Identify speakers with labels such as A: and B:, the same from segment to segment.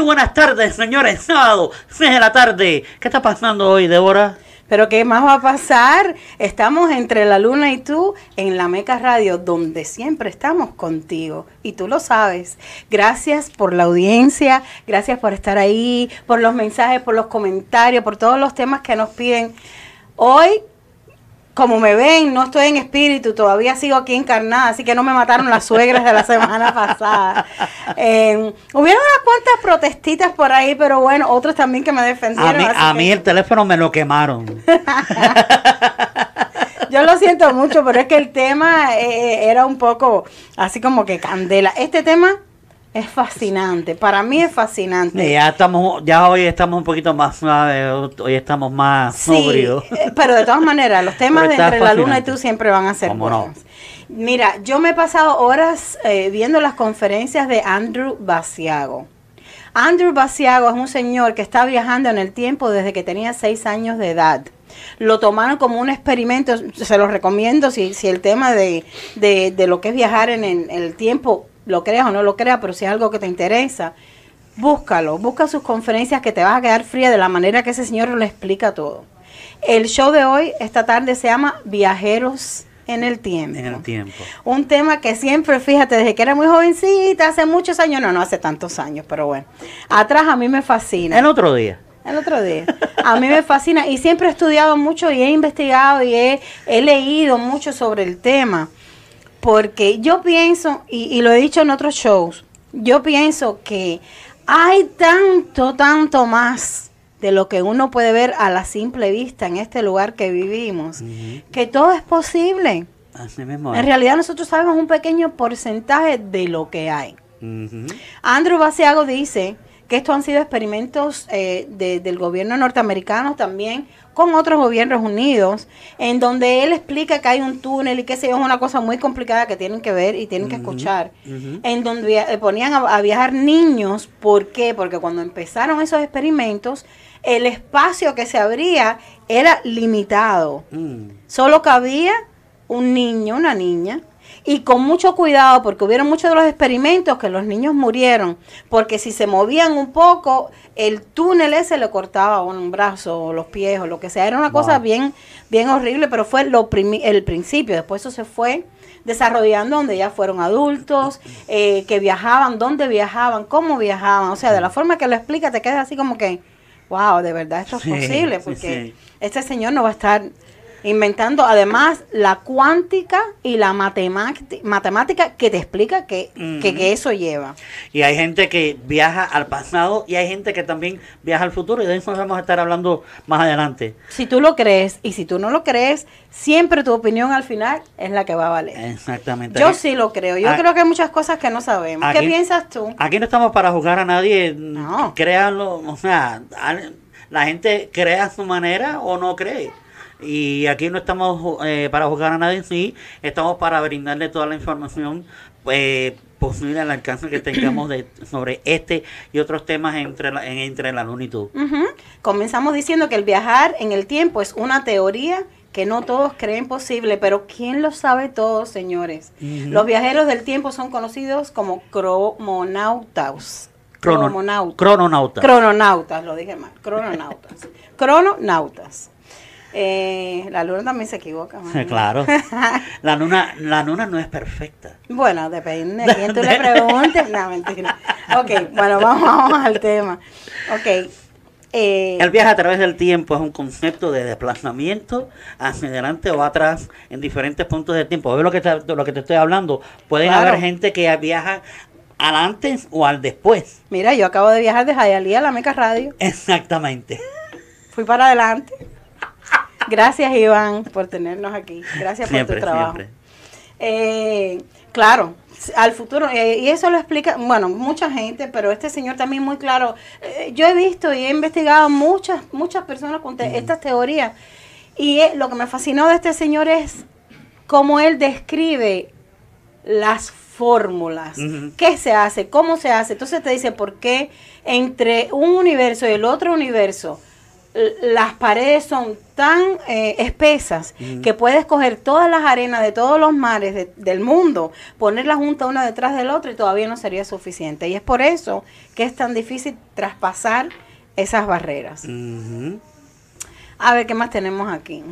A: Buenas tardes, señores. Sábado, 6 de la tarde. ¿Qué está pasando hoy, Débora?
B: Pero ¿qué más va a pasar? Estamos entre la luna y tú en la Meca Radio, donde siempre estamos contigo. Y tú lo sabes. Gracias por la audiencia, gracias por estar ahí, por los mensajes, por los comentarios, por todos los temas que nos piden. Hoy como me ven, no estoy en espíritu, todavía sigo aquí encarnada, así que no me mataron las suegras de la semana pasada. Eh, hubieron unas cuantas protestitas por ahí, pero bueno, otros también que me defendieron.
A: A mí, el teléfono me lo quemaron.
B: Yo lo siento mucho, pero es que el tema eh, era un poco así como que candela. Este tema es fascinante, para mí es fascinante.
A: ya estamos, ya hoy estamos un poquito más hoy estamos más sobrios.
B: Eh, pero de todas maneras, los temas de entre la luna y tú siempre van a ser buenos. Mira, yo me he pasado horas eh, viendo las conferencias de Andrew Basiago. Andrew Basiago es un señor que está viajando en el tiempo desde que tenía seis años de edad. Lo tomaron como un experimento, se lo recomiendo si, si el tema de, de, lo que es viajar en el tiempo lo creas o no lo creas, pero si es algo que te interesa, búscalo, busca sus conferencias que te vas a quedar fría de la manera que ese señor lo explica todo. El show de hoy, esta tarde, se llama Viajeros en el tiempo.
A: En el tiempo.
B: Un tema que siempre, fíjate, desde que era muy jovencita, hace muchos años, no, no hace tantos años, pero bueno. Atrás a mí me fascina.
A: El otro día.
B: El otro día. A mí me fascina y siempre he estudiado mucho y he investigado y he, he leído mucho sobre el tema. Porque yo pienso, y, lo he dicho en otros shows, yo pienso que hay tanto, tanto más de lo que uno puede ver a la simple vista en este lugar que vivimos, que todo es posible. En realidad nosotros sabemos un pequeño porcentaje de lo que hay. Andrew Basiago dice que estos han sido experimentos eh, del gobierno norteamericano también con otros gobiernos unidos, en donde él explica que hay un túnel y que sé es una cosa muy complicada que tienen que ver y tienen que escuchar, en donde eh, ponían a, viajar niños, ¿por qué? Porque cuando empezaron esos experimentos, el espacio que se abría era limitado, mm. solo cabía un niño, una niña, y con mucho cuidado porque hubieron muchos de los experimentos que los niños murieron porque si se movían un poco el túnel ese le cortaba un brazo o los pies o lo que sea. Era una cosa bien bien horrible pero fue lo el principio. Después eso se fue desarrollando donde ya fueron adultos eh, que viajaban dónde viajaban cómo viajaban. O sea de la forma que lo explica te quedas así como que wow de verdad esto es posible porque este señor no va a estar inventando además la cuántica y la matemática que te explica que, que, eso lleva.
A: Y hay gente que viaja al pasado y hay gente que también viaja al futuro y de eso vamos a estar hablando más adelante.
B: Si tú lo crees y si tú no lo crees, siempre tu opinión al final es la que va a valer.
A: Exactamente.
B: Yo sí lo creo. Yo creo que hay muchas cosas que no sabemos. ¿Qué piensas tú?
A: Aquí no estamos para juzgar a nadie. No. Créanlo, o sea, la gente crea a su manera o no cree. Y aquí no estamos eh, para juzgar a nadie, sí, estamos para brindarle toda la información eh, posible al alcance que tengamos de, sobre este y otros temas entre la, en, entre la luna y tú.
B: Comenzamos diciendo que el viajar en el tiempo es una teoría que no todos creen posible, pero ¿quién lo sabe todo, señores? Los viajeros del tiempo son conocidos como cromonautas.
A: crononautas.
B: Crononautas, lo dije mal. Crononautas. crononautas. Eh, la luna también se equivoca.
A: Claro. La luna, la luna no es perfecta.
B: Bueno, depende de quién tú le preguntes. No, mentira. Ok, bueno, vamos, al tema. Ok.
A: Eh, el viaje a través del tiempo es un concepto de desplazamiento hacia adelante o atrás en diferentes puntos del tiempo. ¿Ves lo que te, lo que te estoy hablando? Pueden haber gente que viaja al antes o al después.
B: Mira, yo acabo de viajar de Jayalía a la Meca Radio.
A: Exactamente.
B: Fui para adelante. Gracias, Iván, por tenernos aquí. Gracias por tu trabajo. Eh, Claro, al futuro, eh, y eso lo explica, bueno, mucha gente, pero este señor también muy claro. Eh, yo he visto y he investigado muchas, muchas personas con estas teorías, y eh, lo que me fascinó de este señor es cómo él describe las fórmulas, qué se hace, cómo se hace. Entonces te dice por qué entre un universo y el otro universo las paredes son tan eh, espesas que puedes coger todas las arenas de todos los mares del mundo, ponerlas juntas una detrás del otro y todavía no sería suficiente. Y es por eso que es tan difícil traspasar esas barreras. A ver, ¿qué más tenemos aquí?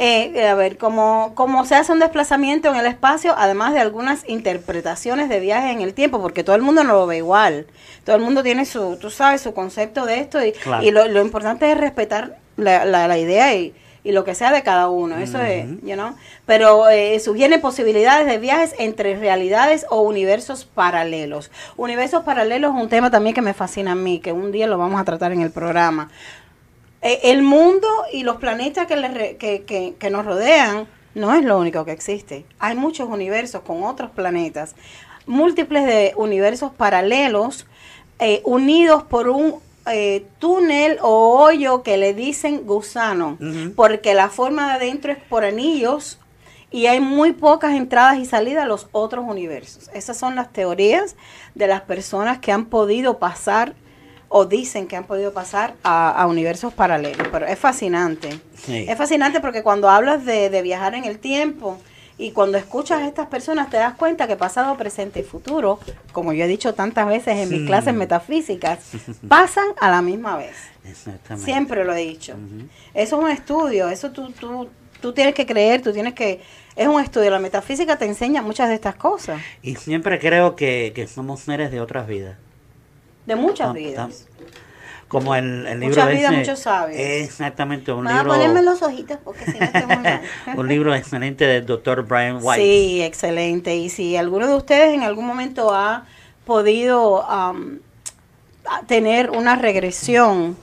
B: Eh, a ver, cómo, cómo se hace un desplazamiento en el espacio, además de algunas interpretaciones de viajes en el tiempo, porque todo el mundo no lo ve igual. Todo el mundo tiene su, tú sabes, su concepto de esto y, y lo, lo, importante es respetar la, la, idea y, y lo que sea de cada uno, eso es, you know? Pero eh, sugieren posibilidades de viajes entre realidades o universos paralelos. Universos paralelos es un tema también que me fascina a mí, que un día lo vamos a tratar en el programa. Eh, el mundo y los planetas que, que, que, nos rodean no es lo único que existe. Hay muchos universos con otros planetas, múltiples de universos paralelos eh, unidos por un eh, túnel o hoyo que le dicen gusano, porque la forma de adentro es por anillos y hay muy pocas entradas y salidas a los otros universos. Esas son las teorías de las personas que han podido pasar o dicen que han podido pasar a, universos paralelos. Pero es fascinante. Es fascinante porque cuando hablas de, viajar en el tiempo y cuando escuchas a estas personas te das cuenta que pasado, presente y futuro, como yo he dicho tantas veces en mis clases metafísicas, pasan a la misma vez. Siempre lo he dicho. Eso es un estudio, eso tú, tú, tú tienes que creer, tú tienes que... Es un estudio, la metafísica te enseña muchas de estas cosas.
A: Y siempre creo que, que somos seres de otras vidas
B: de muchas vidas.
A: Como el, el libro
B: Muchas vidas, muchos sabios.
A: Exactamente, un
B: libro. ponerme los ojitos porque si no
A: un libro excelente del doctor Brian White.
B: Sí, excelente. Y si alguno de ustedes en algún momento ha podido tener una regresión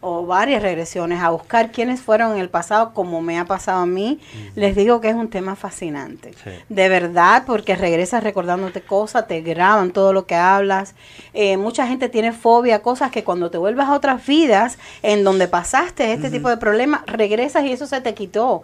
B: o varias regresiones a buscar quiénes fueron en el pasado, como me ha pasado a mí, les digo que es un tema fascinante. De verdad, porque regresas recordándote cosas, te graban todo lo que hablas. Eh, mucha gente tiene fobia a cosas que cuando te vuelvas a otras vidas en donde pasaste este tipo de problemas, regresas y eso se te quitó.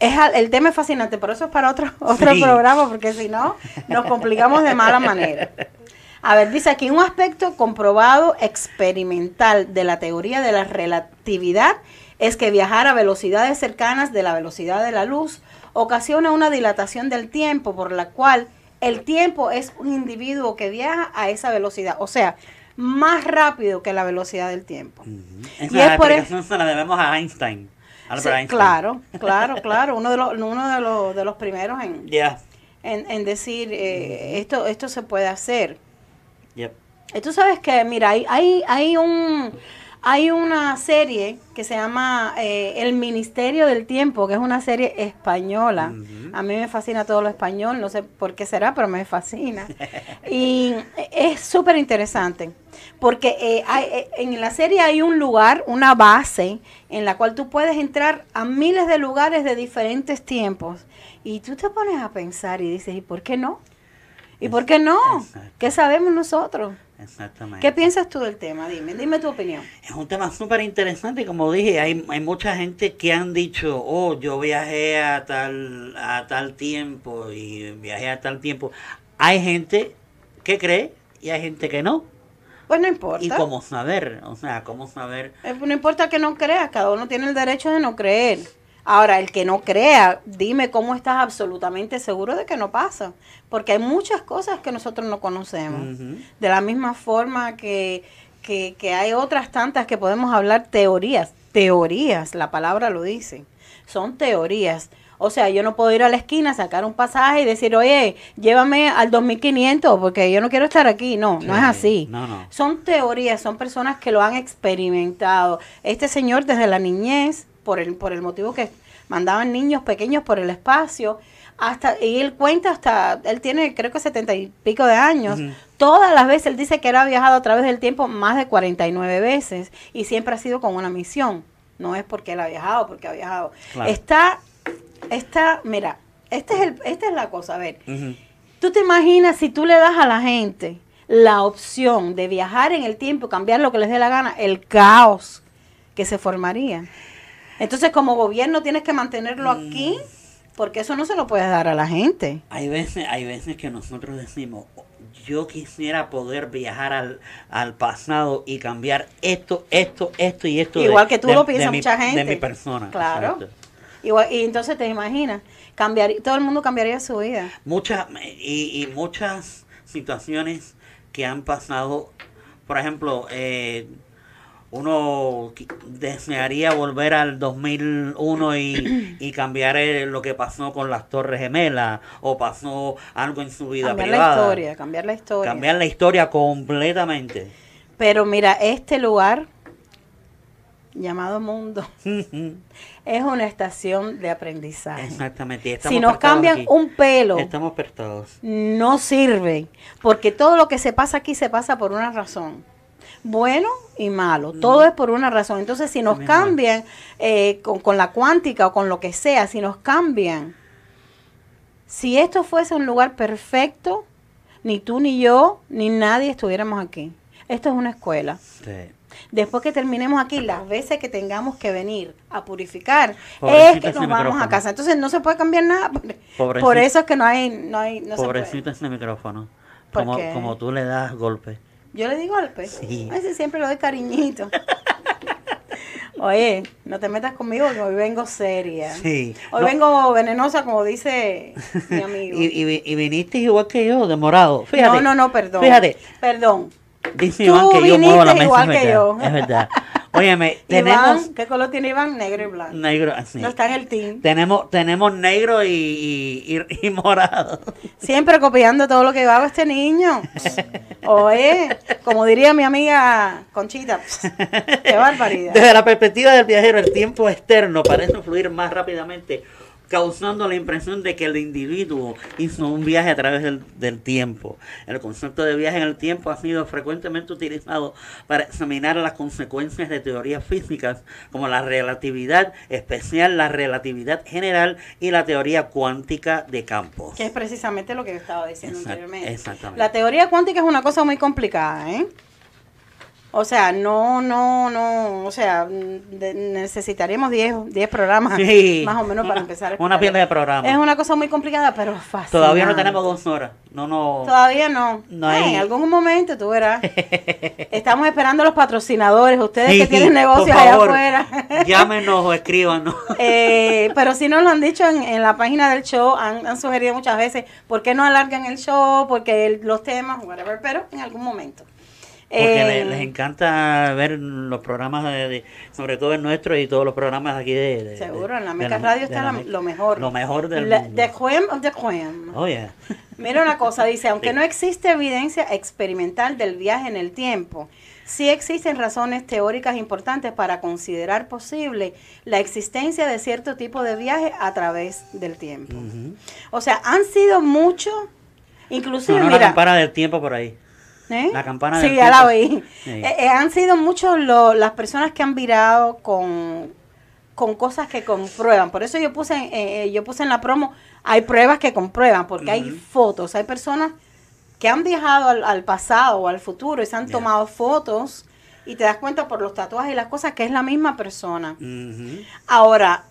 B: es, el tema es fascinante, por eso es para otro, otro programa, porque si no, nos complicamos de mala manera. A ver, dice aquí un aspecto comprobado experimental de la teoría de la relatividad es que viajar a velocidades cercanas de la velocidad de la luz ocasiona una dilatación del tiempo por la cual el tiempo es un individuo que viaja a esa velocidad, o sea, más rápido que la velocidad del tiempo.
A: y es por eso se la debemos a Einstein.
B: Claro, claro, claro, uno de los, uno de los, de los primeros en, en, decir eh, esto, esto se puede hacer. Y tú sabes que, mira, hay, hay, hay un hay una serie que se llama eh, El Ministerio del Tiempo, que es una serie española. A mí me fascina todo lo español, no sé por qué será, pero me fascina. y es súper interesante, porque eh, eh, en la serie hay un lugar, una base, en la cual tú puedes entrar a miles de lugares de diferentes tiempos. Y tú te pones a pensar y dices, ¿y por qué no? ¿Y por qué no? ¿Qué sabemos nosotros? Exactamente. ¿Qué piensas tú del tema? Dime, dime tu opinión.
A: Es un tema súper interesante, como dije, hay, hay mucha gente que han dicho, oh, yo viajé a tal, a tal tiempo y viajé a tal tiempo. Hay gente que cree y hay gente que no.
B: Pues no importa.
A: ¿Y cómo saber? O sea, ¿cómo saber?
B: Eh, no importa que no creas, cada uno tiene el derecho de no creer. Ahora, el que no crea, dime cómo estás absolutamente seguro de que no pasa. Porque hay muchas cosas que nosotros no conocemos. De la misma forma que, que, que, hay otras tantas que podemos hablar teorías. Teorías, la palabra lo dice. Son teorías. O sea, yo no puedo ir a la esquina, sacar un pasaje y decir, oye, llévame al 2500 porque yo no quiero estar aquí. No, no es así. Son teorías, son personas que lo han experimentado. Este señor desde la niñez por el, por el motivo que mandaban niños pequeños por el espacio, hasta, y él cuenta hasta, él tiene creo que setenta y pico de años, todas las veces él dice que él ha viajado a través del tiempo más de 49 veces y siempre ha sido con una misión, no es porque él ha viajado, porque ha viajado. Está, está, mira, este es el, esta es la cosa, a ver. Tú te imaginas si tú le das a la gente la opción de viajar en el tiempo, cambiar lo que les dé la gana, el caos que se formaría. Entonces, como gobierno tienes que mantenerlo aquí, porque eso no se lo puedes dar a la gente.
A: Hay veces, hay veces que nosotros decimos, yo quisiera poder viajar al, al pasado y cambiar esto, esto, esto y esto.
B: Igual que tú lo piensas mucha gente.
A: De mi persona.
B: Claro. Igual, y entonces te imaginas, cambiar, todo el mundo cambiaría su vida.
A: Muchas, y, y muchas situaciones que han pasado, por ejemplo, eh, uno desearía volver al 2001 y, y cambiar lo que pasó con las Torres Gemelas o pasó algo en su vida
B: cambiar
A: privada.
B: la historia, cambiar la historia.
A: Cambiar la historia completamente.
B: Pero mira, este lugar llamado mundo es una estación de aprendizaje.
A: Exactamente.
B: si nos cambian un pelo,
A: estamos pertados.
B: No sirve, porque todo lo que se pasa aquí se pasa por una razón bueno y malo. Todo es por una razón. Entonces, si nos cambian eh, con, la cuántica o con lo que sea, si nos cambian, si esto fuese un lugar perfecto, ni tú ni yo, ni nadie estuviéramos aquí. Esto es una escuela. Después que terminemos aquí, las veces que tengamos que venir a purificar, es que nos vamos a casa. Entonces no se puede cambiar nada. Por eso es que no hay... No hay no
A: Pobrecito ese micrófono. Como, como tú le das golpe.
B: Yo le di golpe. Sí. A siempre lo doy cariñito. Oye, no te metas conmigo, que hoy vengo seria. Sí. Hoy vengo venenosa, como dice mi amigo.
A: y, y, viniste igual que yo, demorado. Fíjate.
B: No, no, no, perdón.
A: Fíjate.
B: Perdón.
A: Dice Iván que yo muevo la mesa. Igual que yo. Es verdad. Óyeme, tenemos...
B: ¿Qué color tiene Iván? Negro y blanco.
A: Negro, así.
B: No está en el team.
A: Tenemos, tenemos negro y, y, morado.
B: Siempre copiando todo lo que hago este niño. Oye, como diría mi amiga Conchita, qué barbaridad.
A: Desde la perspectiva del viajero, el tiempo externo parece fluir más rápidamente causando la impresión de que el individuo hizo un viaje a través del, tiempo. El concepto de viaje en el tiempo ha sido frecuentemente utilizado para examinar las consecuencias de teorías físicas como la relatividad especial, la relatividad general y la teoría cuántica de campos.
B: Que es precisamente lo que estaba diciendo anteriormente.
A: Exactamente.
B: La teoría cuántica es una cosa muy complicada, ¿eh? O sea, no, no, no, o sea, necesitaríamos 10 programas más o menos para empezar.
A: Una pieza de programa.
B: Es una cosa muy complicada, pero fácil.
A: Todavía no tenemos dos horas. No, no.
B: Todavía no. no hay... en algún momento tú verás. Estamos esperando a los patrocinadores, ustedes que tienen negocios allá afuera.
A: llámenos o escríbanos.
B: Eh, pero si nos lo han dicho en, la página del show, han, sugerido muchas veces, ¿por qué no alargan el show? Porque los temas, whatever, pero en algún momento.
A: Porque les, eh, encanta ver los programas, de, sobre todo el nuestro y todos los programas aquí de...
B: seguro, en la Meca Radio está lo mejor.
A: Lo mejor del
B: mundo. De Juem of the Juem.
A: Oh, yeah.
B: Mira una cosa, dice, aunque no existe evidencia experimental del viaje en el tiempo, sí existen razones teóricas importantes para considerar posible la existencia de cierto tipo de viaje a través del tiempo. O sea, han sido muchos, inclusive,
A: no, mira... para del tiempo por ahí.
B: ¿Eh?
A: La campana
B: Sí, ya la oí. Eh, eh, han sido muchos las personas que han virado con, con cosas que comprueban. Por eso yo puse, yo puse en la promo, hay pruebas que comprueban, porque hay fotos, hay personas que han viajado al, pasado o al futuro y se han tomado fotos y te das cuenta por los tatuajes y las cosas que es la misma persona. Ahora,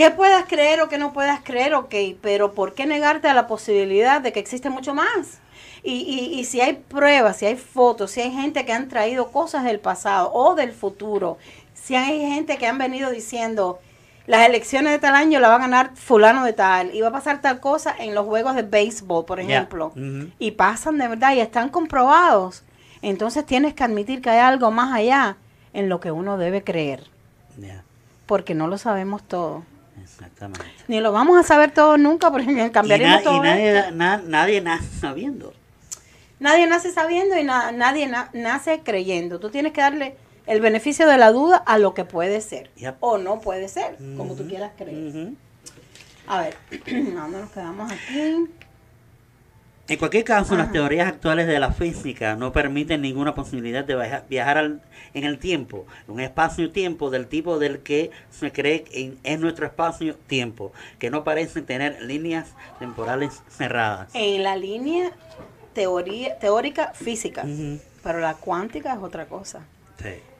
B: ¿qué puedas creer o que no puedas creer? Ok, pero ¿por qué negarte a la posibilidad de que existe mucho más? Y, y, y si hay pruebas, si hay fotos, si hay gente que han traído cosas del pasado o del futuro, si hay gente que han venido diciendo, las elecciones de tal año la va a ganar fulano de tal y va a pasar tal cosa en los juegos de béisbol, por ejemplo, y pasan de verdad y están comprobados, entonces tienes que admitir que hay algo más allá en lo que uno debe creer. Porque no lo sabemos todo.
A: Exactamente.
B: Ni lo vamos a saber todo nunca porque cambiaríamos todo.
A: Y nadie, nadie nace sabiendo.
B: Nadie nace sabiendo y nadie nace creyendo. Tú tienes que darle el beneficio de la duda a lo que puede ser o no puede ser, como tú quieras creer. A ver, ¿dónde nos quedamos aquí?
A: En cualquier caso, las teorías actuales de la física no permiten ninguna posibilidad de viajar en el tiempo, un espacio-tiempo del tipo del que se cree en, en nuestro espacio-tiempo, que no parece tener líneas temporales cerradas.
B: En la línea teoría, teórica física, pero la cuántica es otra cosa.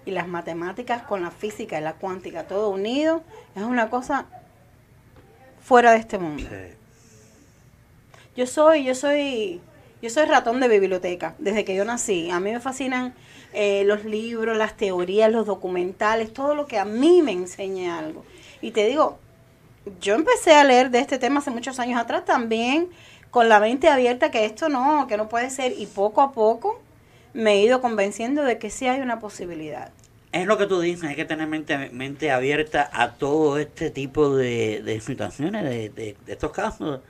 B: Y las matemáticas con la física y la cuántica, todo unido, es una cosa fuera de este mundo. Yo soy, yo soy, yo soy ratón de biblioteca desde que yo nací. A mí me fascinan eh, los libros, las teorías, los documentales, todo lo que a mí me enseñe algo. Y te digo, yo empecé a leer de este tema hace muchos años atrás también con la mente abierta que esto no, que no puede ser y poco a poco me he ido convenciendo de que sí hay una posibilidad.
A: Es lo que tú dices, hay que tener mente, mente abierta a todo este tipo de, de situaciones, de, de, estos casos,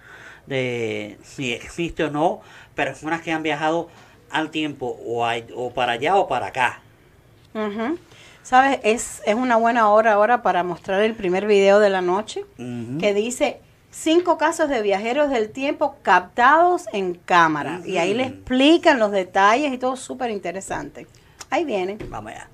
A: de si existe o no personas que han viajado al tiempo o, o para allá o para acá.
B: ¿Sabes? Es, es una buena hora ahora para mostrar el primer video de la noche que dice cinco casos de viajeros del tiempo captados en cámara. Y ahí le explican los detalles y todo súper interesante. Ahí viene.
A: Vamos allá.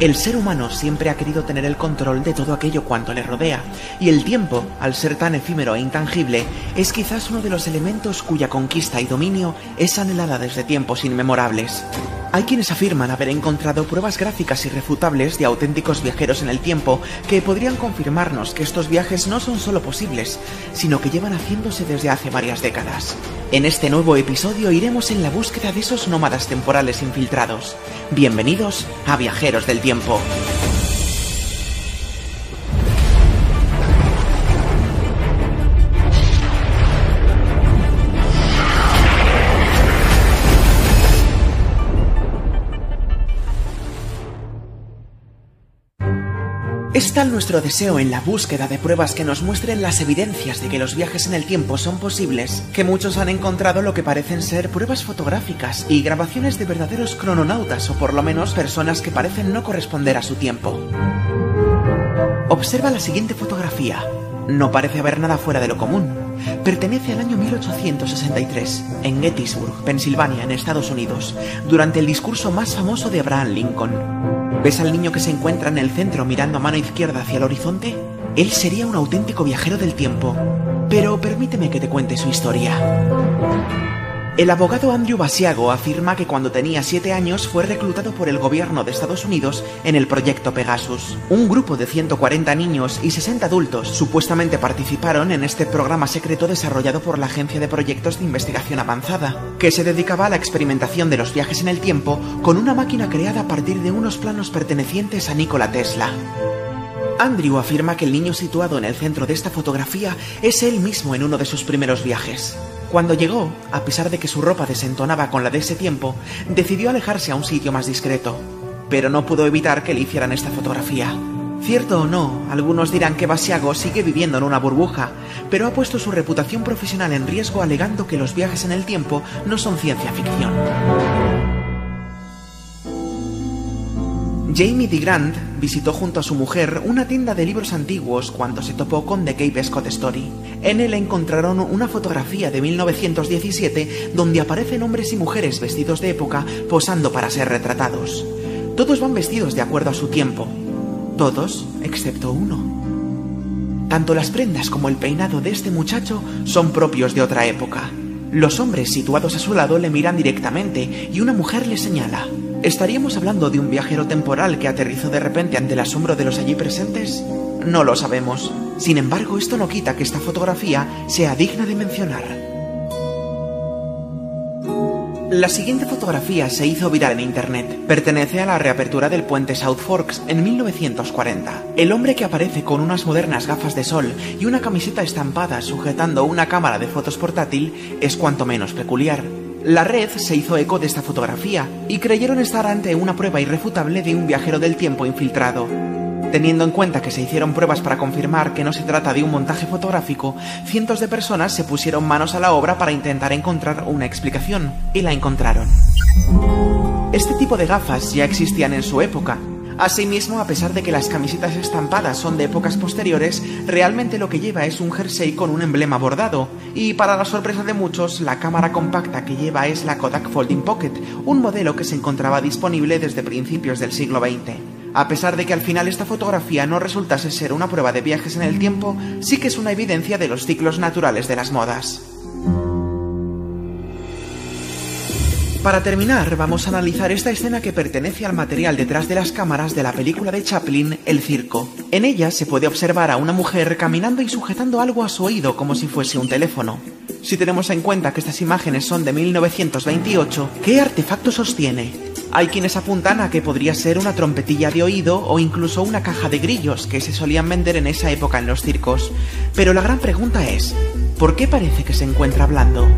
C: El ser humano siempre ha querido tener el control de todo aquello cuanto le rodea, y el tiempo, al ser tan efímero e intangible, es quizás uno de los elementos cuya conquista y dominio es anhelada desde tiempos inmemorables. Hay quienes afirman haber encontrado pruebas gráficas irrefutables de auténticos viajeros en el tiempo que podrían confirmarnos que estos viajes no son solo posibles, sino que llevan haciéndose desde hace varias décadas. En este nuevo episodio iremos en la búsqueda de esos nómadas temporales infiltrados. Bienvenidos a Viajeros del Tiempo tiempo. Es tal nuestro deseo en la búsqueda de pruebas que nos muestren las evidencias de que los viajes en el tiempo son posibles, que muchos han encontrado lo que parecen ser pruebas fotográficas y grabaciones de verdaderos crononautas o por lo menos personas que parecen no corresponder a su tiempo. Observa la siguiente fotografía. No parece haber nada fuera de lo común. Pertenece al año 1863, en Gettysburg, Pensilvania, en Estados Unidos, durante el discurso más famoso de Abraham Lincoln. ¿Ves al niño que se encuentra en el centro mirando a mano izquierda hacia el horizonte? Él sería un auténtico viajero del tiempo. Pero permíteme que te cuente su historia. El abogado Andrew Basiago afirma que cuando tenía 7 años fue reclutado por el gobierno de Estados Unidos en el proyecto Pegasus. Un grupo de 140 niños y 60 adultos supuestamente participaron en este programa secreto desarrollado por la Agencia de Proyectos de Investigación Avanzada, que se dedicaba a la experimentación de los viajes en el tiempo con una máquina creada a partir de unos planos pertenecientes a Nikola Tesla. Andrew afirma que el niño situado en el centro de esta fotografía es él mismo en uno de sus primeros viajes. Cuando llegó, a pesar de que su ropa desentonaba con la de ese tiempo, decidió alejarse a un sitio más discreto. Pero no pudo evitar que le hicieran esta fotografía. Cierto o no, algunos dirán que Basiago sigue viviendo en una burbuja, pero ha puesto su reputación profesional en riesgo alegando que los viajes en el tiempo no son ciencia ficción. Jamie DeGrand visitó junto a su mujer una tienda de libros antiguos cuando se topó con The Cape Scott Story. En él encontraron una fotografía de 1917 donde aparecen hombres y mujeres vestidos de época posando para ser retratados. Todos van vestidos de acuerdo a su tiempo. Todos, excepto uno. Tanto las prendas como el peinado de este muchacho son propios de otra época. Los hombres situados a su lado le miran directamente y una mujer le señala. ¿Estaríamos hablando de un viajero temporal que aterrizó de repente ante el asombro de los allí presentes? No lo sabemos. Sin embargo, esto no quita que esta fotografía sea digna de mencionar. La siguiente fotografía se hizo viral en internet. Pertenece a la reapertura del puente South Forks en 1940. El hombre que aparece con unas modernas gafas de sol y una camiseta estampada sujetando una cámara de fotos portátil es cuanto menos peculiar. La red se hizo eco de esta fotografía y creyeron estar ante una prueba irrefutable de un viajero del tiempo infiltrado. Teniendo en cuenta que se hicieron pruebas para confirmar que no se trata de un montaje fotográfico, cientos de personas se pusieron manos a la obra para intentar encontrar una explicación, y la encontraron. Este tipo de gafas ya existían en su época, Asimismo, a pesar de que las camisetas estampadas son de épocas posteriores, realmente lo que lleva es un jersey con un emblema bordado. Y para la sorpresa de muchos, la cámara compacta que lleva es la Kodak Folding Pocket, un modelo que se encontraba disponible desde principios del siglo XX. A pesar de que al final esta fotografía no resultase ser una prueba de viajes en el tiempo, sí que es una evidencia de los ciclos naturales de las modas. Para terminar, vamos a analizar esta escena que pertenece al material detrás de las cámaras de la película de Chaplin, El Circo. En ella se puede observar a una mujer caminando y sujetando algo a su oído como si fuese un teléfono. Si tenemos en cuenta que estas imágenes son de 1928, ¿qué artefacto sostiene? Hay quienes apuntan a que podría ser una trompetilla de oído o incluso una caja de grillos que se solían vender en esa época en los circos. Pero la gran pregunta es, ¿por qué parece que se encuentra hablando?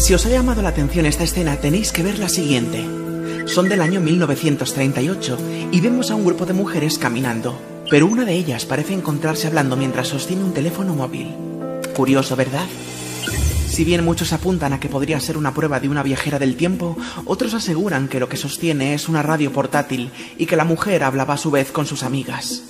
C: Si os ha llamado la atención esta escena, tenéis que ver la siguiente. Son del año 1938 y vemos a un grupo de mujeres caminando, pero una de ellas parece encontrarse hablando mientras sostiene un teléfono móvil. Curioso, ¿verdad? Si bien muchos apuntan a que podría ser una prueba de una viajera del tiempo, otros aseguran que lo que sostiene es una radio portátil y que la mujer hablaba a su vez con sus amigas.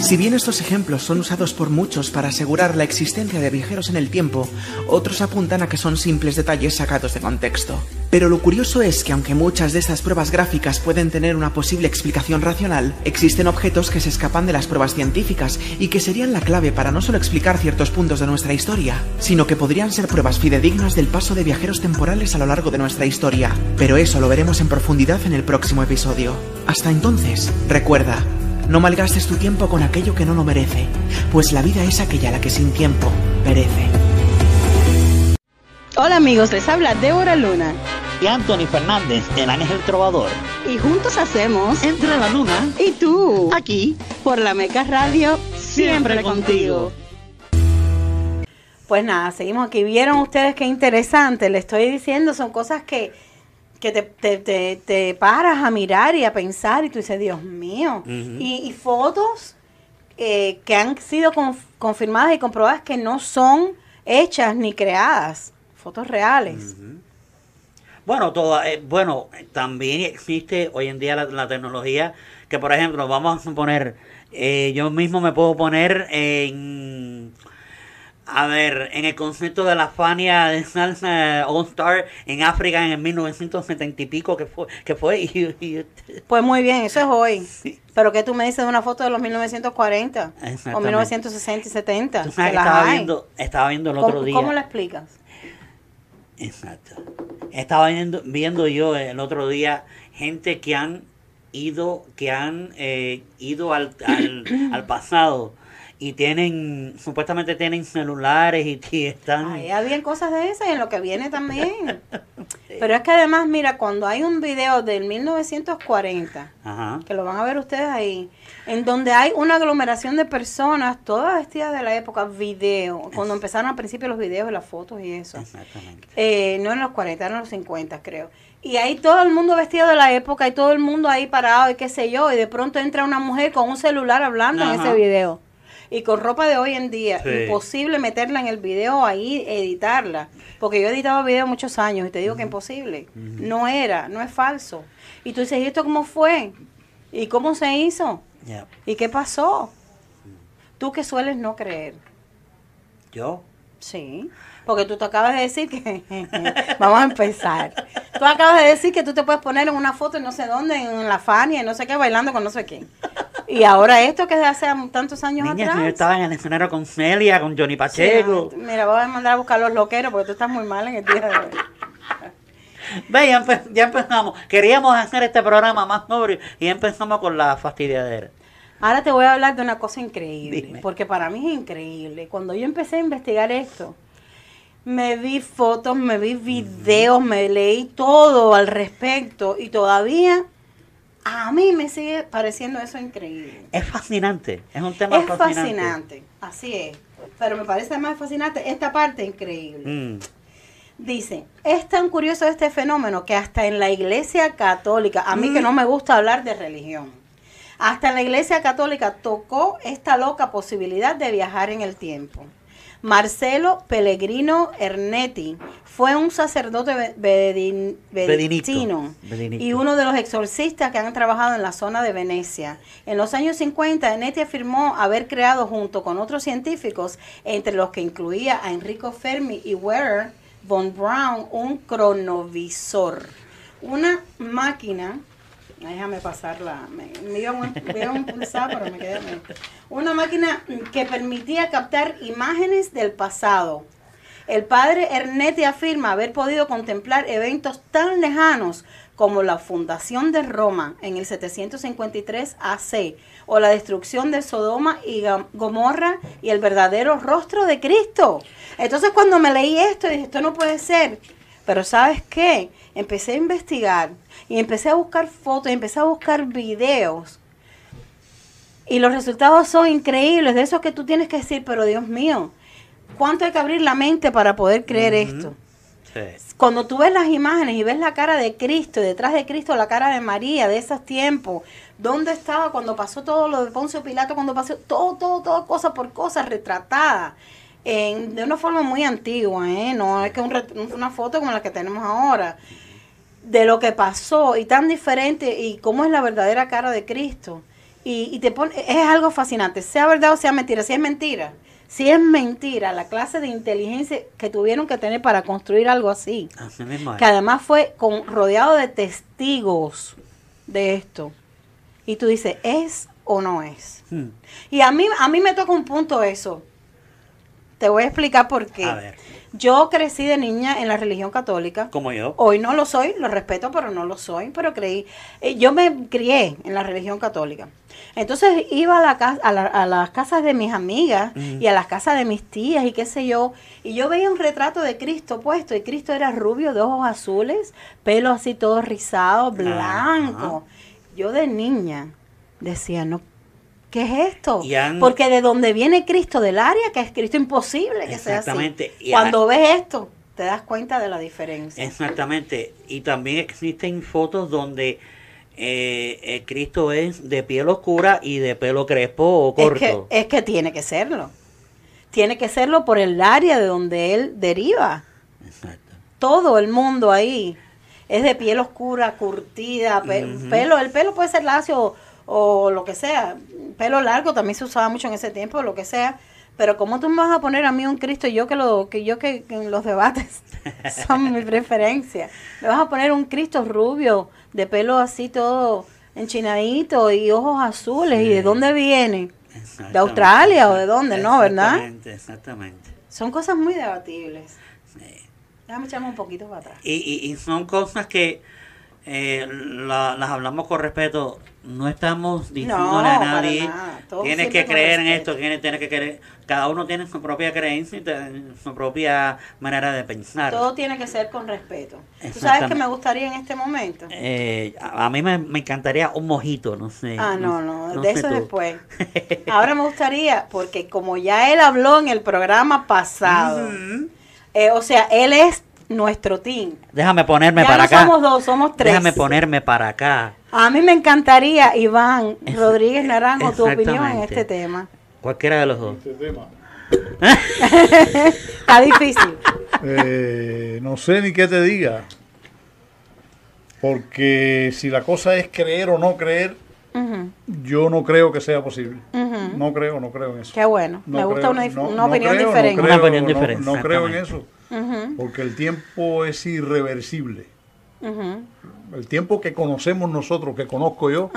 C: Si bien estos ejemplos son usados por muchos para asegurar la existencia de viajeros en el tiempo, otros apuntan a que son simples detalles sacados de contexto. Pero lo curioso es que aunque muchas de estas pruebas gráficas pueden tener una posible explicación racional, existen objetos que se escapan de las pruebas científicas y que serían la clave para no solo explicar ciertos puntos de nuestra historia, sino que podrían ser pruebas fidedignas del paso de viajeros temporales a lo largo de nuestra historia. Pero eso lo veremos en profundidad en el próximo episodio. Hasta entonces, recuerda, no malgastes tu tiempo con aquello que no lo merece, pues la vida es aquella la que sin tiempo perece.
B: Hola amigos, les habla Débora Luna
A: y Anthony Fernández, el Ángel Trovador.
B: Y juntos hacemos
A: Entre la Luna
B: y tú,
A: aquí,
B: por la Meca Radio, siempre, contigo. Pues nada, seguimos aquí. ¿Vieron ustedes qué interesante? Le estoy diciendo, son cosas que que te, te, te, paras a mirar y a pensar y tú dices, Dios mío. y, fotos eh, que han sido confirmadas y comprobadas que no son hechas ni creadas, fotos reales.
A: Bueno, toda, eh, bueno, también existe hoy en día la, tecnología que, por ejemplo, vamos a poner, eh, yo mismo me puedo poner en a ver, en el concepto de la Fania de salsa All Star en África en el 1970 y pico que fue, que fue
B: pues muy bien, eso es hoy. Pero ¿qué tú me dices de una foto de los 1940 o 1960 y 70?
A: estaba, viendo, estaba viendo el otro día.
B: ¿Cómo lo explicas?
A: Exacto. Estaba viendo, viendo yo el otro día gente que han ido, que han eh, ido al, al, al pasado y tienen, supuestamente tienen celulares y, están...
B: Ahí había cosas de esas y en lo que viene también. Pero es que además, mira, cuando hay un video del 1940, que lo van a ver ustedes ahí, en donde hay una aglomeración de personas, todas vestidas de la época, video, cuando empezaron al principio los videos y las fotos y eso. Exactamente. Eh, no en los 40, en los 50 creo. Y ahí todo el mundo vestido de la época y todo el mundo ahí parado y qué sé yo, y de pronto entra una mujer con un celular hablando en ese video y con ropa de hoy en día, imposible meterla en el video ahí, editarla. Porque yo he editado videos muchos años y te digo que imposible. No era, no es falso. Y tú dices, ¿y esto cómo fue? ¿Y cómo se hizo? ¿Y qué pasó? Tú que sueles no creer.
A: ¿Yo?
B: Sí. Porque tú te acabas de decir que. vamos a empezar. Tú acabas de decir que tú te puedes poner en una foto en no sé dónde, en la Fania, y no sé qué, bailando con no sé quién. Y ahora esto que es de hace tantos años atrás.
A: Yo estaba en el escenario con Celia, con Johnny Pacheco.
B: mira, voy a mandar a buscar los loqueros porque tú estás muy mal en el día de hoy.
A: Ve, ya, empezamos. Queríamos hacer este programa más noble y empezamos con la fastidiadera.
B: Ahora te voy a hablar de una cosa increíble, porque para mí es increíble. Cuando yo empecé a investigar esto, me vi fotos, me vi videos, me leí todo al respecto y todavía a mí me sigue pareciendo eso increíble.
A: Es fascinante, es un tema fascinante.
B: Es fascinante, así es. Pero me parece más fascinante esta parte increíble. Mm. Dice, es tan curioso este fenómeno que hasta en la iglesia católica, a mí que no me gusta hablar de religión, hasta en la iglesia católica tocó esta loca posibilidad de viajar en el tiempo. Marcelo Pellegrino Ernetti fue un sacerdote benedictino y uno de los exorcistas que han trabajado en la zona de Venecia. En los años 50, Ernetti afirmó haber creado junto con otros científicos, entre los que incluía a Enrico Fermi y Werner von Braun, un cronovisor, una máquina Déjame pasarla. Me, me iba a impulsar, pero me quedé. Una máquina que permitía captar imágenes del pasado. El padre Ernetti afirma haber podido contemplar eventos tan lejanos como la fundación de Roma en el 753 AC o la destrucción de Sodoma y Gomorra y el verdadero rostro de Cristo. Entonces cuando me leí esto dije, esto no puede ser. Pero ¿sabes qué? Empecé a investigar y empecé a buscar fotos, y empecé a buscar videos. Y los resultados son increíbles, de esos que tú tienes que decir, pero Dios mío, ¿cuánto hay que abrir la mente para poder creer esto? Cuando tú ves las imágenes y ves la cara de Cristo, y detrás de Cristo la cara de María de esos tiempos, ¿dónde estaba cuando pasó todo lo de Poncio Pilato, cuando pasó todo, todo, todo, cosa por cosa retratada? En, de una forma muy antigua, ¿eh? no es que una foto como la que tenemos ahora de lo que pasó y tan diferente y cómo es la verdadera cara de Cristo. Y, te pone, es algo fascinante, sea verdad o sea mentira, si es mentira, si es mentira, la clase de inteligencia que tuvieron que tener para construir algo así, que además fue con, rodeado de testigos de esto. Y tú dices, ¿es o no es? Hmm. Y a mí, a mí me toca un punto eso. Te voy a explicar por qué. A ver. Yo crecí de niña en la religión católica.
A: Como yo.
B: Hoy no lo soy, lo respeto, pero no lo soy. Pero creí. Eh, yo me crié en la religión católica. Entonces iba a, la casa, a, las casas de mis amigas y a las casas de mis tías y qué sé yo. Y yo veía un retrato de Cristo puesto. Y Cristo era rubio, de ojos azules, pelo así todo rizado, blanco. Yo de niña decía, no ¿Qué es esto? Porque de donde viene Cristo, del área, que es Cristo imposible que sea así. Cuando ves esto, te das cuenta de la diferencia.
A: Exactamente. Y también existen fotos donde eh, eh, Cristo es de piel oscura y de pelo crespo o corto.
B: Es que, es que tiene que serlo. Tiene que serlo por el área de donde él deriva. Exacto. Todo el mundo ahí es de piel oscura, curtida, pelo, el pelo puede ser lacio o lo que sea. Pelo largo también se usaba mucho en ese tiempo, lo que sea. Pero ¿cómo tú me vas a poner a mí un Cristo yo que lo que yo que, en los debates son mi preferencia? Me vas a poner un Cristo rubio, de pelo así todo enchinadito y ojos azules. ¿Y de dónde viene? ¿De Australia o de dónde? No, ¿verdad?
A: Exactamente, exactamente.
B: Son cosas muy debatibles. Déjame echarme un poquito para atrás.
A: Y, y, y son cosas que eh, las hablamos con respeto no estamos diciéndole a nadie tienes que creer en esto tienes, que creer cada uno tiene su propia creencia y su propia manera de pensar.
B: Todo tiene que ser con respeto. Tú sabes que me gustaría en este momento
A: eh, a, mí me, encantaría un mojito no sé
B: ah no no, de eso después. Ahora me gustaría porque como ya él habló en el programa pasado eh, o sea él es nuestro team.
A: Déjame ponerme para acá.
B: somos dos, somos tres.
A: Déjame ponerme para acá.
B: A mí me encantaría, Iván Rodríguez Naranjo, tu opinión en este tema.
A: Cualquiera de los dos. Este tema.
B: Está difícil.
D: Eh, no sé ni qué te diga. Porque si la cosa es creer o no creer, yo no creo que sea posible. No creo, no creo en eso.
B: Qué bueno. Me gusta una, opinión diferente.
A: una opinión diferente.
D: no creo en eso porque el tiempo es irreversible. El tiempo que conocemos nosotros, que conozco yo,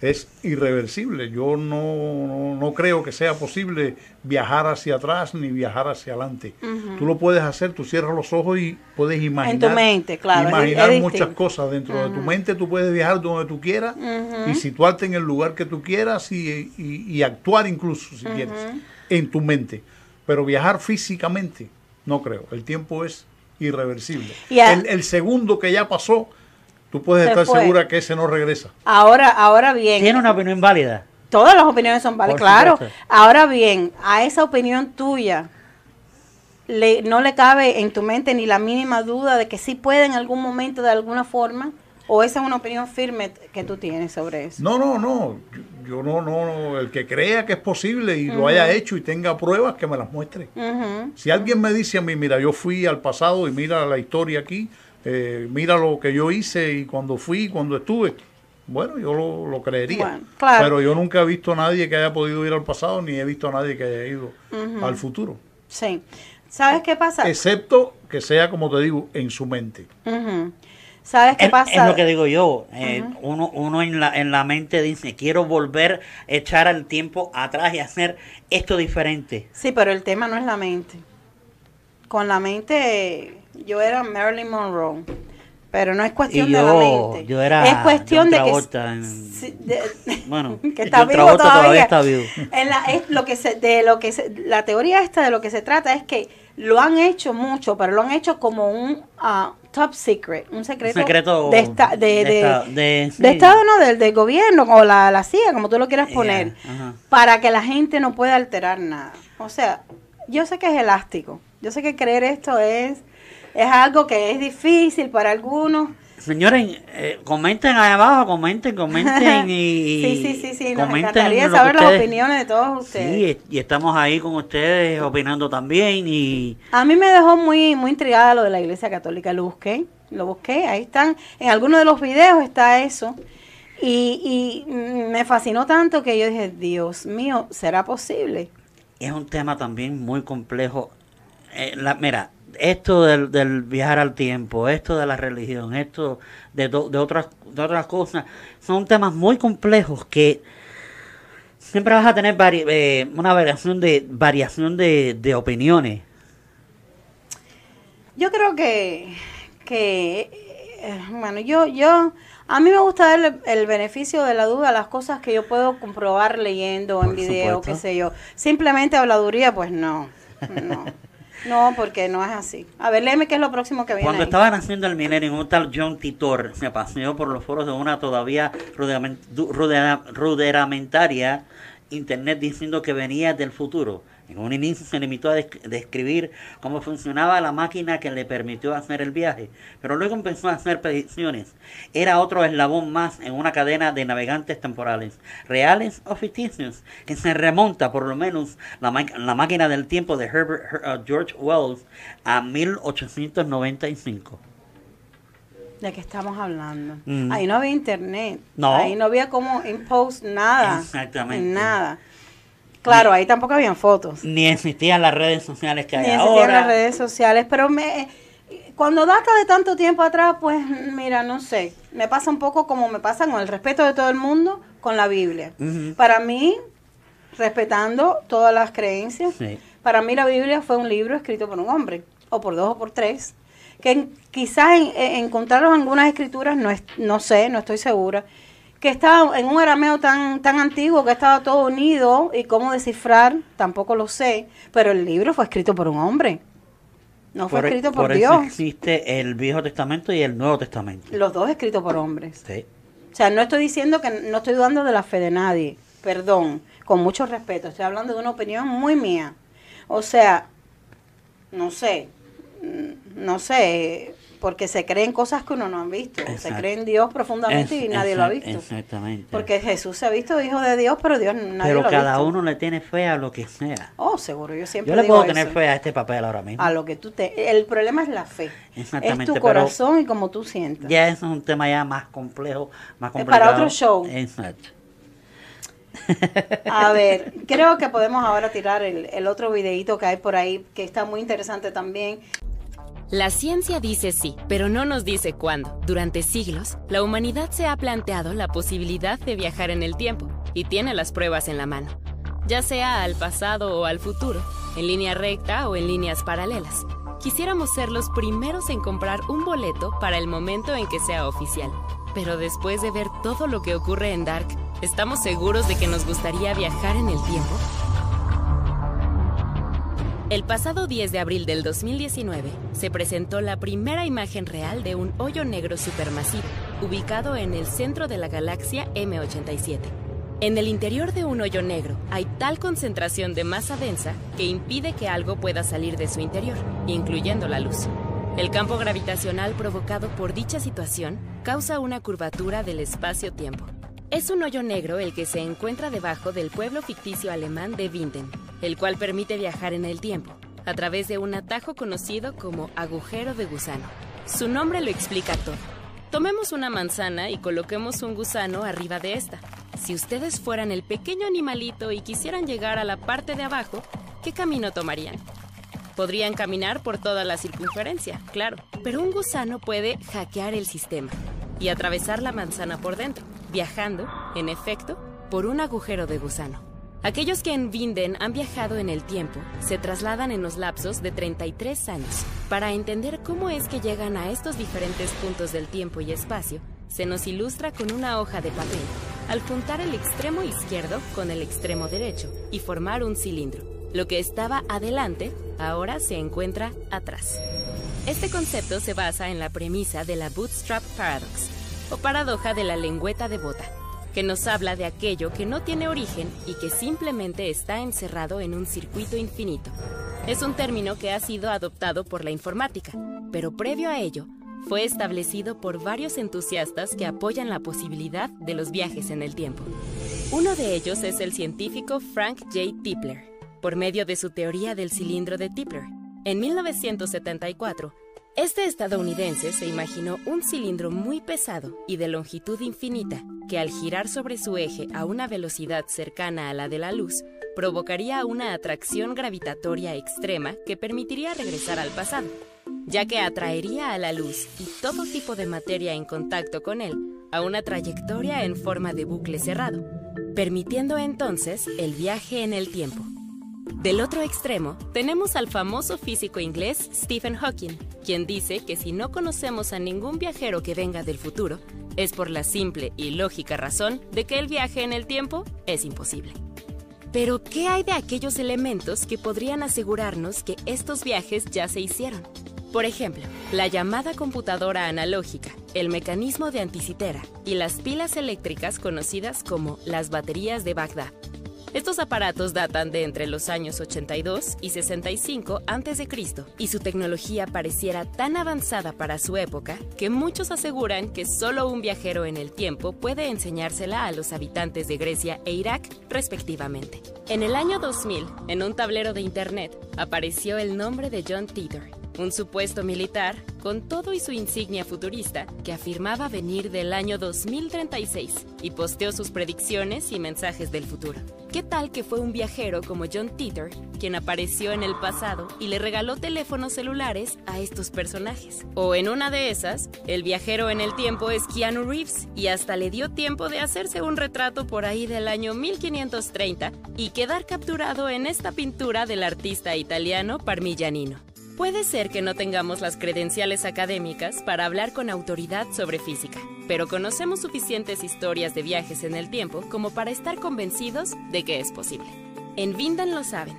D: es irreversible. Yo no, creo que sea posible viajar hacia atrás ni viajar hacia adelante. Tú lo puedes hacer, tú cierras los ojos y puedes imaginar,
B: mente, claro,
D: imaginar muchas cosas. Dentro de tu mente tú puedes viajar donde tú quieras y situarte en el lugar que tú quieras y, actuar incluso, si quieres, en tu mente. Pero viajar físicamente no creo. El tiempo es irreversible. el, segundo que ya pasó, tú puedes estar segura que ese no regresa.
B: Ahora, ahora bien.
A: Tiene una opinión válida.
B: Todas las opiniones son válidas, claro. Ahora bien, a esa opinión tuya, le, no le cabe en tu mente ni la mínima duda de que sí puede en algún momento, de alguna forma. ¿O esa es una opinión firme que tú tienes sobre eso?
D: No, no, no. Yo, no, no, el que crea que es posible y lo haya hecho y tenga pruebas, que me las muestre. Si alguien me dice a mí, mira, yo fui al pasado y mira la historia aquí, eh, mira lo que yo hice y cuando fui, cuando estuve, bueno, yo lo, creería. Pero yo nunca he visto a nadie que haya podido ir al pasado, ni he visto a nadie que haya ido al futuro.
B: Sí. ¿Sabes qué pasa?
D: Excepto que sea, como te digo, en su mente.
B: ¿Sabes qué pasa?
A: Es lo que digo yo. Eh, uno uno en, la, en la mente dice, quiero volver, a echar el tiempo atrás y hacer esto diferente.
B: Sí, pero el tema no es la mente. Con la mente, yo era Marilyn Monroe. Pero no es cuestión de la mente.
A: Yo era
B: es cuestión de
A: que bueno,
B: que está vivo todavía. está vivo. En la, es lo que se, de lo que la teoría esta de lo que se trata es que lo han hecho mucho, pero lo han hecho como un uh, top secret, un secreto, de, de, de, Estado, no, del, del, gobierno, o la, la CIA, como tú lo quieras poner, para que la gente no pueda alterar nada. O sea, yo sé que es elástico, yo sé que creer esto es, es algo que es difícil para algunos,
A: Señores, eh, comenten ahí abajo, comenten, comenten y...
B: sí, sí, sí, sí, nos encantaría saber las opiniones de todos ustedes.
A: Sí, y estamos ahí con ustedes opinando también y...
B: A mí me dejó muy, muy intrigada lo de la Iglesia Católica, lo busqué, lo busqué, ahí están, en algunos de los videos está eso. Y, y me fascinó tanto que yo dije, Dios mío, ¿será posible?
A: Es un tema también muy complejo. Eh, la, mira, esto del, del, viajar al tiempo, esto de la religión, esto de, de, otras, de otras cosas, son temas muy complejos que siempre vas a tener eh, una variación de variación de, de, opiniones.
B: Yo creo que, que bueno, yo, yo, a mí me gusta darle el beneficio de la duda a las cosas que yo puedo comprobar leyendo en video, qué sé yo. Simplemente habladuría, pues no, no. No, porque no es así. A ver, léeme qué es lo próximo que viene.
A: Cuando estaban haciendo el minerio, un tal John Titor se paseó por los foros de una todavía ruderamentaria internet diciendo que venía del futuro en un inicio se limitó a describir cómo funcionaba la máquina que le permitió hacer el viaje, pero luego empezó a hacer predicciones. Era otro eslabón más en una cadena de navegantes temporales, reales o ficticios, que se remonta por lo menos la, la máquina del tiempo de Herbert uh, George Wells a 1895.
B: ¿De qué estamos hablando? Mm. Ahí no había internet. Ahí no había como impose nada. Exactamente. Nada. Claro, ahí tampoco habían fotos.
A: Ni existían las redes sociales que hay ahora.
B: Ni existían las redes sociales, pero me, cuando data de tanto tiempo atrás, pues mira, no sé, me pasa un poco como me pasa con el respeto de todo el mundo con la Biblia. Para mí, respetando todas las creencias, para mí la Biblia fue un libro escrito por un hombre, o por dos o por tres, que quizás en, en algunas escrituras, no, es, no sé, no estoy segura, que estaba en un arameo tan, tan antiguo que estaba todo unido y cómo descifrar, tampoco lo sé, pero el libro fue escrito por un hombre. No fue escrito por, por Dios. Eso
A: existe el Viejo Testamento y el Nuevo Testamento.
B: Los dos escritos por hombres. Sí. O sea, no estoy diciendo que no estoy dudando de la fe de nadie, perdón, con mucho respeto, estoy hablando de una opinión muy mía. O sea, no sé, no sé, porque se creen cosas que uno no ha visto. Se cree en Dios profundamente y nadie lo ha visto. Exactamente. Porque Jesús se ha visto hijo de Dios, pero Dios nadie
A: pero
B: lo
A: ha cada uno le tiene fe a lo que sea.
B: Oh, seguro, yo siempre
A: Yo le puedo tener fe a este papel ahora mismo.
B: A lo que tú te... El problema es la fe. Exactamente. Es tu corazón y como tú sientas.
A: Ya eso es un tema ya más complejo, más complicado.
B: Para otro show. Exacto. A ver, creo que podemos ahora tirar el, el otro videito que hay por ahí, que está muy interesante también.
E: La ciencia dice sí, pero no nos dice cuándo. Durante siglos, la humanidad se ha planteado la posibilidad de viajar en el tiempo y tiene las pruebas en la mano, ya sea al pasado o al futuro, en línea recta o en líneas paralelas. Quisiéramos ser los primeros en comprar un boleto para el momento en que sea oficial. Pero después de ver todo lo que ocurre en Dark, ¿estamos seguros de que nos gustaría viajar en el tiempo? El pasado 10 de abril del 2019 se presentó la primera imagen real de un hoyo negro supermasivo, ubicado en el centro de la galaxia M87. En el interior de un hoyo negro hay tal concentración de masa densa que impide que algo pueda salir de su interior, incluyendo la luz. El campo gravitacional provocado por dicha situación causa una curvatura del espacio-tiempo. Es un hoyo negro el que se encuentra debajo del pueblo ficticio alemán de Winden, el cual permite viajar en el tiempo, a través de un atajo conocido como agujero de gusano. Su nombre lo explica todo. Tomemos una manzana y coloquemos un gusano arriba de esta. Si ustedes fueran el pequeño animalito y quisieran llegar a la parte de abajo, ¿qué camino tomarían? Podrían caminar por toda la circunferencia, claro, pero un gusano puede hackear el sistema y atravesar la manzana por dentro, viajando, en efecto, por un agujero de gusano. Aquellos que en Vinden han viajado en el tiempo se trasladan en los lapsos de 33 años. Para entender cómo es que llegan a estos diferentes puntos del tiempo y espacio, se nos ilustra con una hoja de papel al juntar el extremo izquierdo con el extremo derecho y formar un cilindro. Lo que estaba adelante ahora se encuentra atrás. Este concepto se basa en la premisa de la Bootstrap Paradox, o paradoja de la lengüeta de bota, que nos habla de aquello que no tiene origen y que simplemente está encerrado en un circuito infinito. Es un término que ha sido adoptado por la informática, pero previo a ello, fue establecido por varios entusiastas que apoyan la posibilidad de los viajes en el tiempo. Uno de ellos es el científico Frank J. Tipler, por medio de su teoría del cilindro de Tipler. En 1974, este estadounidense se imaginó un cilindro muy pesado y de longitud infinita que al girar sobre su eje a una velocidad cercana a la de la luz, provocaría una atracción gravitatoria extrema que permitiría regresar al pasado ya que atraería a la luz y todo tipo de materia en contacto con él a una trayectoria en forma de bucle cerrado, permitiendo entonces el viaje en el tiempo. Del otro extremo, tenemos al famoso físico inglés Stephen Hawking, quien dice que si no conocemos a ningún viajero que venga del futuro, es por la simple y lógica razón de que el viaje en el tiempo es imposible. Pero, ¿qué hay de aquellos elementos que podrían asegurarnos que estos viajes ya se hicieron? Por ejemplo, la llamada computadora analógica, el mecanismo de anticitera y las pilas eléctricas conocidas como las baterías de Bagdad. Estos aparatos datan de entre los años 82 y 65 a.C. y su tecnología pareciera tan avanzada para su época que muchos aseguran que solo un viajero en el tiempo puede enseñársela a los habitantes de Grecia e Irak respectivamente. En el año 2000, en un tablero de internet, apareció el nombre de John Titor, un supuesto militar con todo y su insignia futurista que afirmaba venir del año 2036 y posteó sus predicciones y mensajes del futuro. ¿Qué tal que fue un viajero como John Titor quien apareció en el pasado y le regaló teléfonos celulares a estos personajes? O en una de esas, el viajero en el tiempo es Keanu Reeves y hasta le dio tiempo de hacerse un retrato por ahí del año 1530 y quedar capturado en esta pintura del artista italiano Parmigianino. Puede ser que no tengamos las credenciales académicas para hablar con autoridad sobre física, pero conocemos suficientes historias de viajes en el tiempo como para estar convencidos de que es posible. En Vindan lo saben,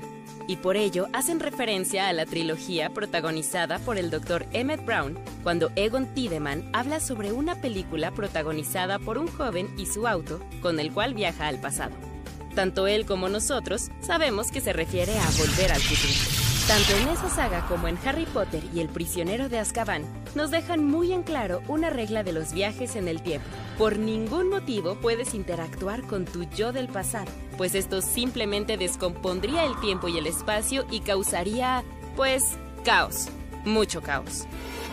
E: y por ello hacen referencia a la trilogía protagonizada por el Dr. Emmett Brown cuando Egon Tiedemann habla sobre una película protagonizada por un joven y su auto con el cual viaja al pasado. Tanto él como nosotros sabemos que se refiere a volver al futuro. Tanto en esa saga como en Harry Potter y El prisionero de Azkaban, nos dejan muy en claro una regla de los viajes en el tiempo. Por ningún motivo puedes interactuar con tu yo del pasado, pues esto simplemente descompondría el tiempo y el espacio y causaría, pues, caos, mucho caos.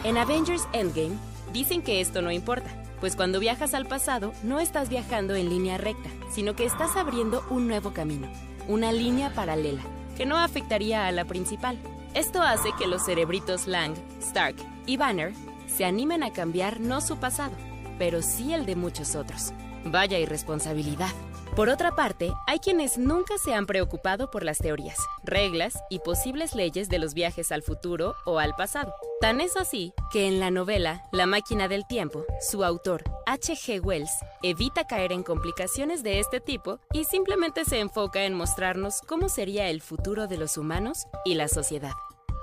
E: En Avengers Endgame dicen que esto no importa, pues cuando viajas al pasado no estás viajando en línea recta, sino que estás abriendo un nuevo camino, una línea paralela que no afectaría a la principal. Esto hace que los cerebritos Lang, Stark y Banner se animen a cambiar no su pasado, pero sí el de muchos otros. Vaya irresponsabilidad. Por otra parte, hay quienes nunca se han preocupado por las teorías, reglas y posibles leyes de los viajes al futuro o al pasado. Tan es así que en la novela La máquina del tiempo, su autor, H.G. Wells, evita caer en complicaciones de este tipo y simplemente se enfoca en mostrarnos cómo sería el futuro de los humanos y la sociedad.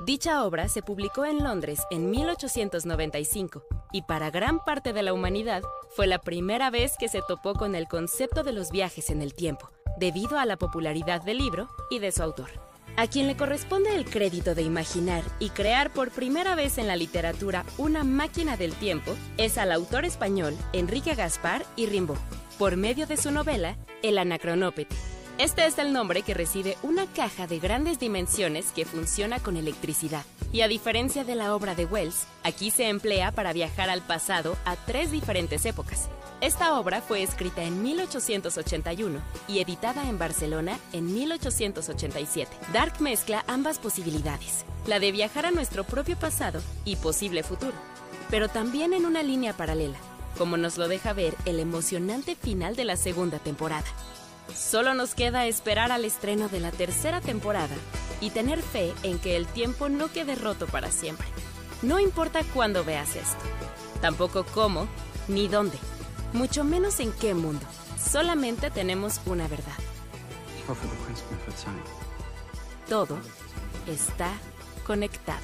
E: Dicha obra se publicó en Londres en 1895 y para gran parte de la humanidad fue la primera vez que se topó con el concepto de los viajes en el tiempo, debido a la popularidad del libro y de su autor. A quien le corresponde el crédito de imaginar y crear por primera vez en la literatura una máquina del tiempo es al autor español Enrique Gaspar y Rimbaud, por medio de su novela El Anacronópete. Este es el nombre que recibe una caja de grandes dimensiones que funciona con electricidad. Y a diferencia de la obra de Wells, aquí se emplea para viajar al pasado a tres diferentes épocas. Esta obra fue escrita en 1881 y editada en Barcelona en 1887. Dark mezcla ambas posibilidades, la de viajar a nuestro propio pasado y posible futuro, pero también en una línea paralela, como nos lo deja ver el emocionante final de la segunda temporada. Solo nos queda esperar al estreno de la tercera temporada y tener fe en que el tiempo no quede roto para siempre. No importa cuándo veas esto, tampoco cómo ni dónde, mucho menos en qué mundo. Solamente tenemos una verdad. Todo está conectado.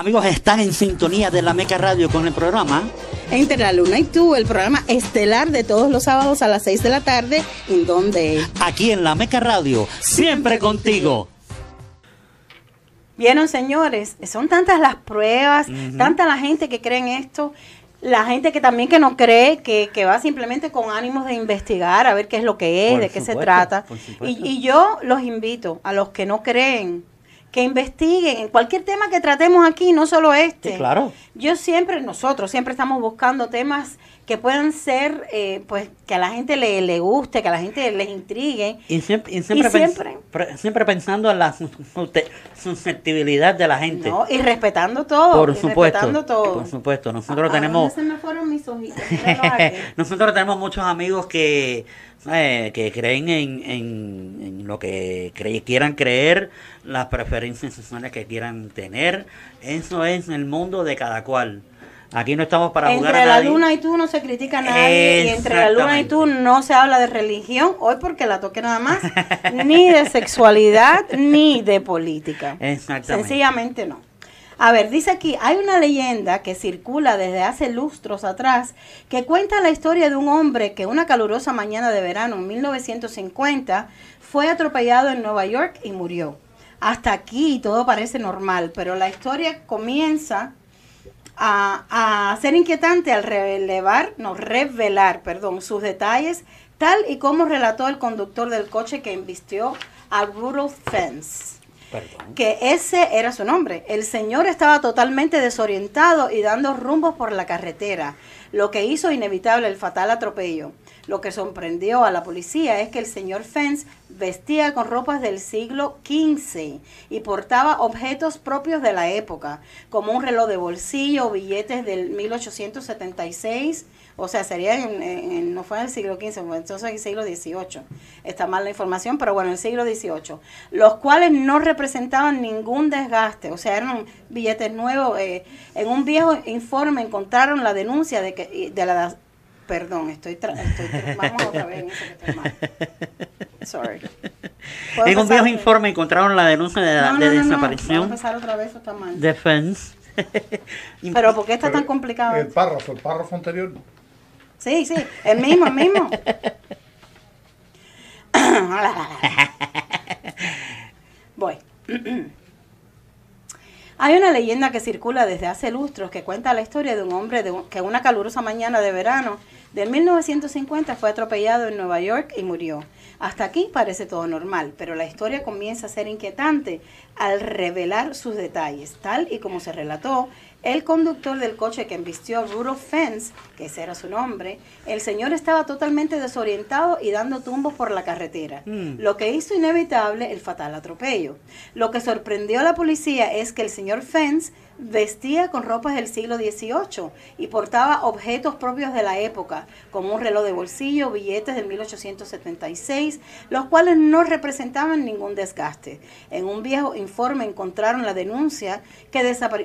A: Amigos, están en sintonía de la Meca Radio con el programa
B: Entre la Luna y tú, el programa estelar de todos los sábados a las 6 de la tarde, en donde...
A: Aquí en la Meca Radio, siempre contigo.
B: Vieron, señores, son tantas las pruebas, tanta la gente que cree en esto, la gente que también que no cree, que, que va simplemente con ánimos de investigar, a ver qué es lo que es, de qué se trata. Y, y yo los invito a los que no creen, que investiguen en cualquier tema que tratemos aquí, no solo este.
A: Sí, claro.
B: Yo siempre, nosotros siempre estamos buscando temas que puedan ser, eh, pues, que a la gente le, le guste, que a la gente les intrigue.
A: Y siempre, y siempre,
B: Y siempre-
A: pens- siempre pensando en la sus- susce- susceptibilidad de la gente.
B: ¿no? Y respetando todo.
A: por supuesto.
B: Respetando todo.
A: Por supuesto. Nosotros
B: ¿A
A: tenemos.
B: dónde se me fueron mis ojitos? Míralos aquí.
A: Nosotros tenemos muchos amigos que, eh, que creen en, en, en lo que cre- quieran creer, las preferencias sexuales que quieran tener. Eso es el mundo de cada cual. Aquí no estamos para jugar
B: entre
A: a
B: la luna y tú no se critica a nadie y entre la luna y tú no se habla de religión, hoy porque la toqué nada más, ni de sexualidad ni de política.
A: Exactamente.
B: Sencillamente no. A ver, dice aquí, hay una leyenda que circula desde hace lustros atrás que cuenta la historia de un hombre que una calurosa mañana de verano en 1950 fue atropellado en Nueva York y murió. Hasta aquí todo parece normal, pero la historia comienza a, a ser inquietante al relevar, no, revelar, perdón, sus detalles, tal y como relató el conductor del coche que embistió a Rudolph Fence Que ese era su nombre. El señor estaba totalmente desorientado y dando rumbos por la carretera, lo que hizo inevitable el fatal atropello. Lo que sorprendió a la policía es que el señor Fence vestía con ropas del siglo XV y portaba objetos propios de la época, como un reloj de bolsillo billetes del 1876, o sea, sería en, en- no fue en el siglo XV, fue entonces en el siglo XVIII. Está mal la información, pero bueno, en el siglo XVIII. Los cuales no representaban ningún desgaste, o sea, eran billetes nuevos. eh, en un viejo informe encontraron la denuncia de que de la perdón, estoy, tra- estoy tra- vamos otra vez en eso que estoy mal. Sorry. ¿Puedo
A: En un viejo informe encontraron la denuncia de,
B: No, no,
A: de
B: no, no,
A: desaparición
B: Vamos a empezar otra vez, está mal.
A: de Fence.
B: Pero ¿por qué está
D: Pero
B: tan complicado?
D: El párrafo, el párrafo anterior.
B: Sí, sí, el mismo, el mismo. Voy. Hay una leyenda que circula desde hace lustros que cuenta la historia de un hombre de un- que una calurosa mañana de verano del 1950 fue atropellado en Nueva York y murió. Hasta aquí parece todo normal, pero la historia comienza a ser inquietante al revelar sus detalles, tal y como se relató. El conductor del coche que embistió Rudolph Fence, que ese era su nombre, el señor estaba totalmente desorientado y dando tumbos por la carretera,
A: Mm.
B: lo que hizo inevitable el fatal atropello. Lo que sorprendió a la policía es que el señor Fence vestía con ropas del siglo XVIII y portaba objetos propios de la época, como un reloj de bolsillo, billetes del 1876, los cuales no representaban ningún desgaste. En un viejo informe encontraron la denuncia que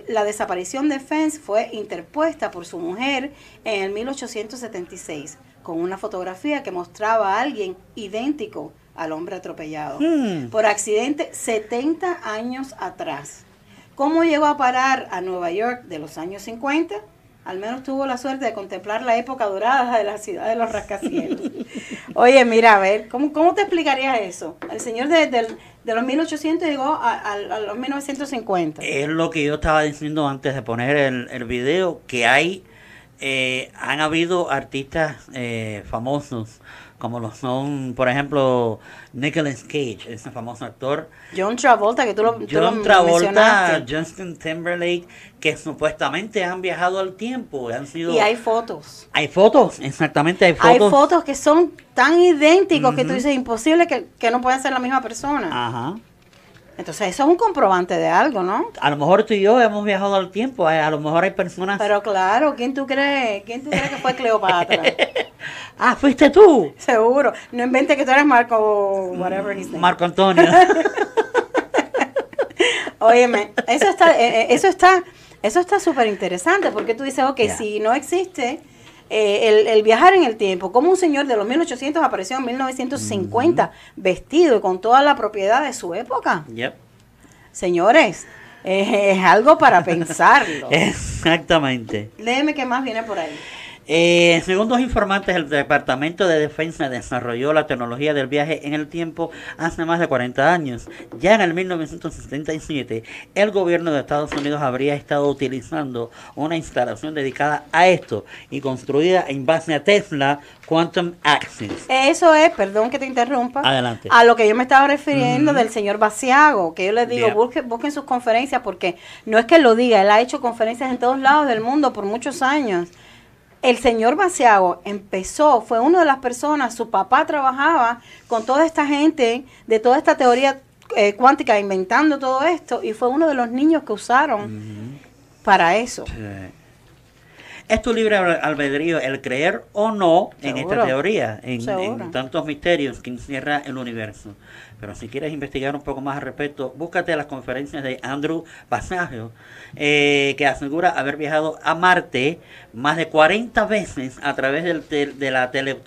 B: la desaparición de Fence fue interpuesta por su mujer en el 1876, con una fotografía que mostraba a alguien idéntico al hombre atropellado
A: Hmm.
B: por accidente 70 años atrás. ¿Cómo llegó a parar a Nueva York de los años 50? Al menos tuvo la suerte de contemplar la época dorada de la ciudad de los rascacielos. Oye, mira, a ver, ¿cómo, cómo te explicarías eso? El señor de, de, de los 1800 llegó a, a, a, los 1950.
A: Es lo que yo estaba diciendo antes de poner el, el video, que hay, eh, han habido artistas eh, famosos como lo son, por ejemplo, Nicolas Cage, ese famoso actor.
B: John Travolta, que tú lo, tú
A: John
B: lo
A: Travolta. Justin Timberlake, que supuestamente han viajado al tiempo, han sido...
B: Y hay fotos.
A: Hay fotos, exactamente, hay fotos.
B: Hay fotos que son tan idénticos que tú dices, imposible que, que no puedan ser la misma persona.
A: Ajá.
B: Entonces eso es un comprobante de algo, ¿no?
A: A lo mejor tú y yo hemos viajado al tiempo, a, a lo mejor hay personas...
B: Pero claro, ¿quién tú crees? ¿Quién tú crees que fue Cleopatra?
A: ah, fuiste tú.
B: Seguro. No inventes que tú eres Marco, whatever his name.
A: Marco Antonio.
B: Óyeme, eso está, eh, eh, eso está, eso está súper interesante porque tú dices, ok,
A: Yeah.
B: si no existe eh, el, el viajar en el tiempo, como un señor de los 1800 apareció en 1950 vestido y con toda la propiedad de su época.
A: Yep.
B: Señores, es algo para pensarlo.
A: Exactamente.
B: Léeme qué más viene por ahí.
A: Eh, según dos informantes, el Departamento de Defensa desarrolló la tecnología del viaje en el tiempo hace más de 40 años. Ya en el 1977, el gobierno de Estados Unidos habría estado utilizando una instalación dedicada a esto y construida en base a Tesla Quantum Access.
B: Eso es, perdón que te interrumpa,
A: Adelante.
B: a lo que yo me estaba refiriendo del señor Baciago, que yo les digo,
A: Yeah.
B: busquen, busquen sus conferencias, porque no es que lo diga, él ha hecho conferencias en todos lados del mundo por muchos años. El señor Baciago empezó, fue una de las personas, su papá trabajaba con toda esta gente de toda esta teoría eh, cuántica, inventando todo esto, y fue uno de los niños que usaron para eso.
A: Sí. Es tu libre al- albedrío el creer o no en esta teoría, en, tantos misterios que encierra el universo. Pero si quieres investigar un poco más al respecto, búscate las conferencias de Andrew Passaggio, eh, que asegura haber viajado a Marte más de 40 veces a través del tel- de la tele-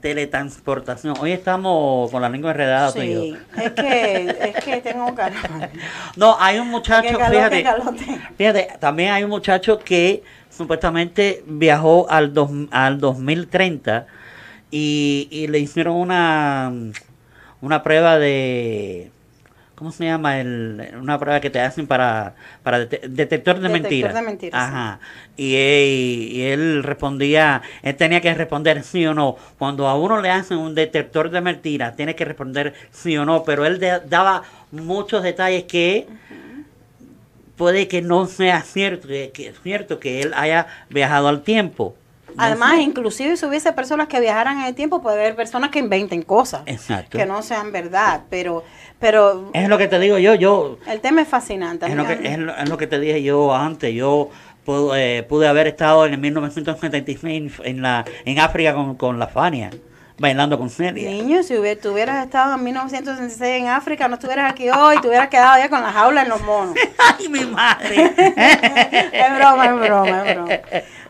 A: teletransportación. Hoy estamos con la lengua enredada. tú y yo.
B: Sí, es que, es que tengo calor.
A: No, hay un muchacho,
B: calor,
A: fíjate, fíjate, también hay un muchacho que supuestamente viajó al, dos, al 2030 y, y le hicieron una, una prueba de, ¿cómo se llama? El, una prueba que te hacen para, para dete- detector de
B: Detector
A: mentiras.
B: de mentiras, sí.
A: Ajá. Y, él- y él respondía, él tenía que responder sí o no. Cuando a uno le hacen un detector de mentiras, tiene que responder sí o no, pero él de- daba muchos detalles que puede que no sea cierto, que, que es cierto que él haya viajado al tiempo. No
B: Además,
A: sé.
B: inclusive si hubiese personas que viajaran en el tiempo, puede haber personas que inventen cosas
A: Exacto.
B: que no sean verdad, pero pero
A: Es lo que te digo yo, yo
B: el tema es fascinante.
A: es lo, que,
B: amiga.
A: es, lo, es lo que te dije yo antes, yo pude, eh, pude haber estado en el 1976 en, la, en África con, con la Fania, bailando con Celia.
B: Niño, si hubiera, tú hubieras estado en 1966 en África, no estuvieras aquí hoy, te hubieras quedado ya con la jaula en los monos.
A: ¡Ay, mi madre!
B: es broma, es broma, es broma.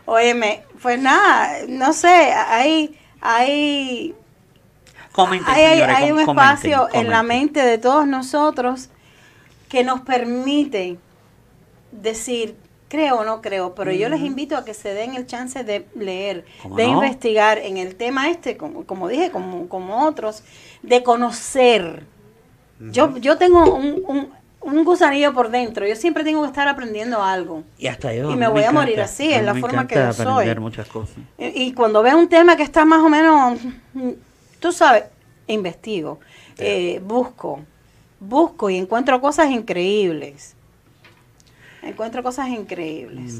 B: Óyeme, pues nada, no sé, hay, hay,
A: comenten,
B: hay,
A: señores,
B: un
A: comenten,
B: espacio en la mente de todos nosotros que nos permite decir, creo o no creo, pero yo les invito a que se den el chance de leer,
A: ¿Cómo
B: de
A: no?
B: investigar en el tema este, como, como dije, como, como otros, de conocer. Yo, yo tengo un, un, un gusanillo por dentro, yo siempre tengo que estar aprendiendo algo.
A: Y hasta yo.
B: Y me voy a morir así, es la forma que yo soy.
A: muchas cosas.
B: Y, y cuando veo un tema que está más o menos, tú sabes, investigo, eh, busco, busco y encuentro cosas increíbles. Encuentro cosas increíbles.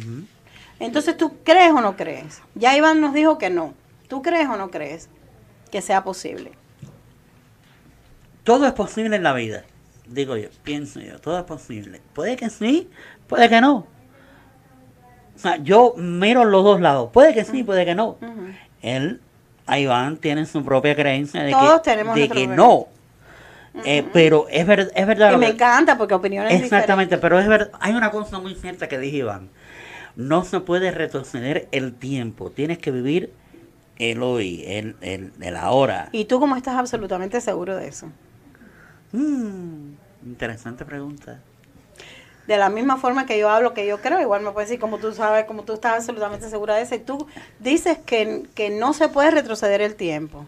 B: Entonces, ¿tú crees o no crees? Ya Iván nos dijo que no. ¿Tú crees o no crees que sea posible?
A: Todo es posible en la vida, digo yo, pienso yo, todo es posible. Puede que sí, puede que no. O sea, yo miro los dos lados, puede que sí, puede que no. Él, Iván, tiene su propia creencia de
B: Todos
A: que,
B: tenemos
A: de que Eh, pero es, ver- es verdad. Lo
B: me
A: que-
B: encanta porque opiniones
A: Exactamente, pero es verdad. Hay una cosa muy cierta que dije Iván. No se puede retroceder el tiempo. Tienes que vivir el hoy, el, el, el ahora.
B: ¿Y tú cómo estás absolutamente seguro de eso?
A: Mm, interesante pregunta.
B: de la misma forma que yo hablo, que yo creo, igual me puedes decir, como tú sabes, como tú estás absolutamente segura de eso, y tú dices que, que no se puede retroceder el tiempo.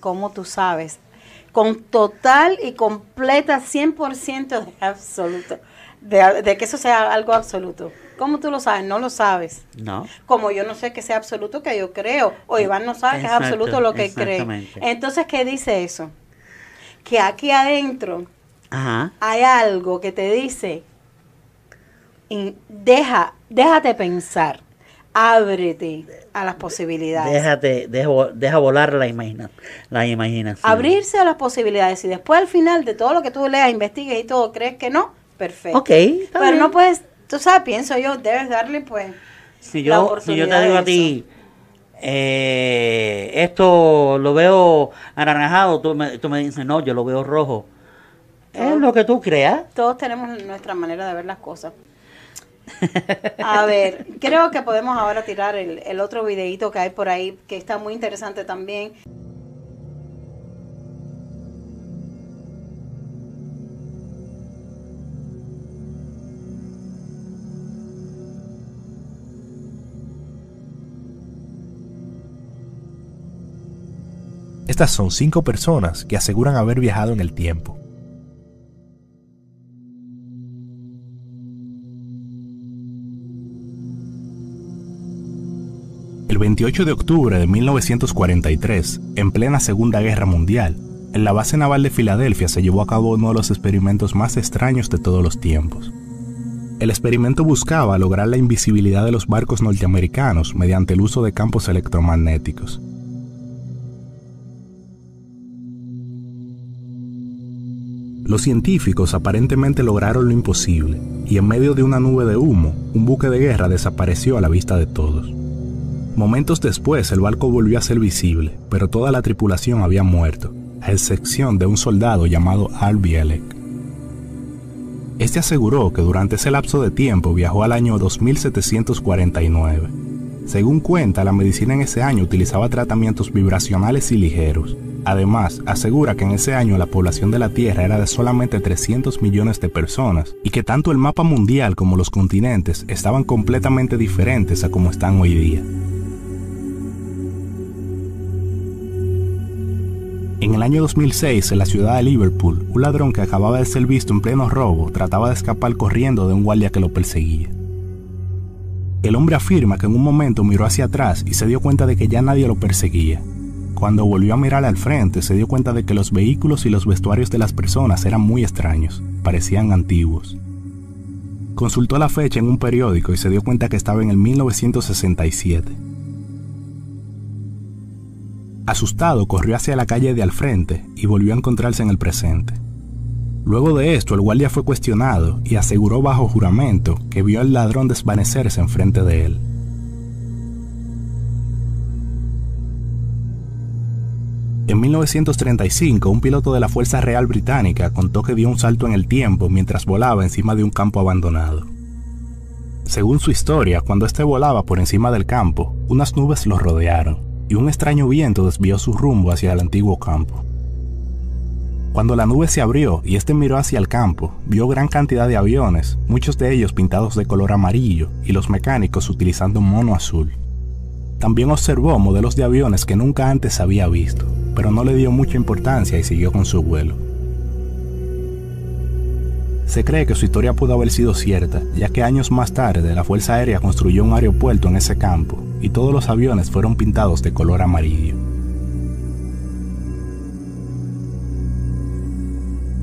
B: como tú sabes? Con total y completa 100% de absoluto, de, de que eso sea algo absoluto. ¿Cómo tú lo sabes? No lo sabes.
A: No.
B: Como yo no sé que sea absoluto que yo creo, o Iván no sabe que es absoluto lo que cree. Entonces, ¿qué dice eso? Que aquí adentro
A: Ajá.
B: hay algo que te dice, deja, déjate pensar, ábrete a las posibilidades.
A: Déjate, deja, vo- deja volar la, imagina, la imaginación.
B: Abrirse a las posibilidades y después al final de todo lo que tú leas, investigues y todo, crees que no, perfecto.
A: Ok, está
B: Pero
A: bien.
B: no puedes, tú sabes, pienso yo, debes darle pues
A: Si
B: la
A: yo, si yo te digo a ti, eh, esto lo veo anaranjado, tú me, tú me dices, no, yo lo veo rojo. Es lo que tú creas.
B: Todos tenemos nuestra manera de ver las cosas. A ver, creo que podemos ahora tirar el, otro videito que hay por ahí, que está muy interesante también.
F: Estas son cinco personas que aseguran haber viajado en el tiempo. El 28 de octubre de 1943, en plena Segunda Guerra Mundial, en la base naval de Filadelfia se llevó a cabo uno de los experimentos más extraños de todos los tiempos. El experimento buscaba lograr la invisibilidad de los barcos norteamericanos mediante el uso de campos electromagnéticos. Los científicos aparentemente lograron lo imposible, y en medio de una nube de humo, un buque de guerra desapareció a la vista de todos. Momentos después el barco volvió a ser visible, pero toda la tripulación había muerto, a excepción de un soldado llamado Al Bielek. Este aseguró que durante ese lapso de tiempo viajó al año 2749. Según cuenta, la medicina en ese año utilizaba tratamientos vibracionales y ligeros. Además, asegura que en ese año la población de la Tierra era de solamente 300 millones de personas y que tanto el mapa mundial como los continentes estaban completamente diferentes a como están hoy día. En el año 2006, en la ciudad de Liverpool, un ladrón que acababa de ser visto en pleno robo trataba de escapar corriendo de un guardia que lo perseguía. El hombre afirma que en un momento miró hacia atrás y se dio cuenta de que ya nadie lo perseguía. Cuando volvió a mirar al frente, se dio cuenta de que los vehículos y los vestuarios de las personas eran muy extraños, parecían antiguos. Consultó la fecha en un periódico y se dio cuenta que estaba en el 1967. Asustado, corrió hacia la calle de al frente y volvió a encontrarse en el presente. Luego de esto, el guardia fue cuestionado y aseguró bajo juramento que vio al ladrón desvanecerse enfrente de él. En 1935, un piloto de la Fuerza Real Británica contó que dio un salto en el tiempo mientras volaba encima de un campo abandonado. Según su historia, cuando éste volaba por encima del campo, unas nubes lo rodearon y un extraño viento desvió su rumbo hacia el antiguo campo. Cuando la nube se abrió y éste miró hacia el campo, vio gran cantidad de aviones, muchos de ellos pintados de color amarillo y los mecánicos utilizando mono azul. También observó modelos de aviones que nunca antes había visto, pero no le dio mucha importancia y siguió con su vuelo. Se cree que su historia pudo haber sido cierta, ya que años más tarde la Fuerza Aérea construyó un aeropuerto en ese campo y todos los aviones fueron pintados de color amarillo.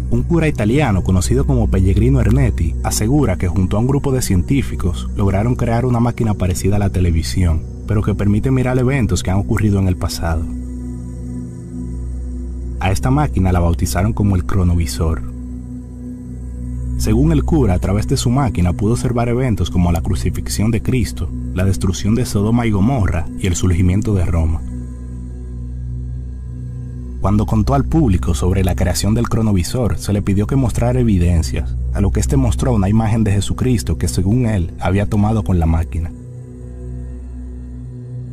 F: Un cura italiano conocido como Pellegrino Ernetti asegura que junto a un grupo de científicos lograron crear una máquina parecida a la televisión, pero que permite mirar eventos que han ocurrido en el pasado. A esta máquina la bautizaron como el cronovisor. Según el cura, a través de su máquina pudo observar eventos como la crucifixión de Cristo, la destrucción de Sodoma y Gomorra y el surgimiento de Roma. Cuando contó al público sobre la creación del cronovisor, se le pidió que mostrara evidencias, a lo que éste mostró una imagen de Jesucristo que según él había tomado con la máquina.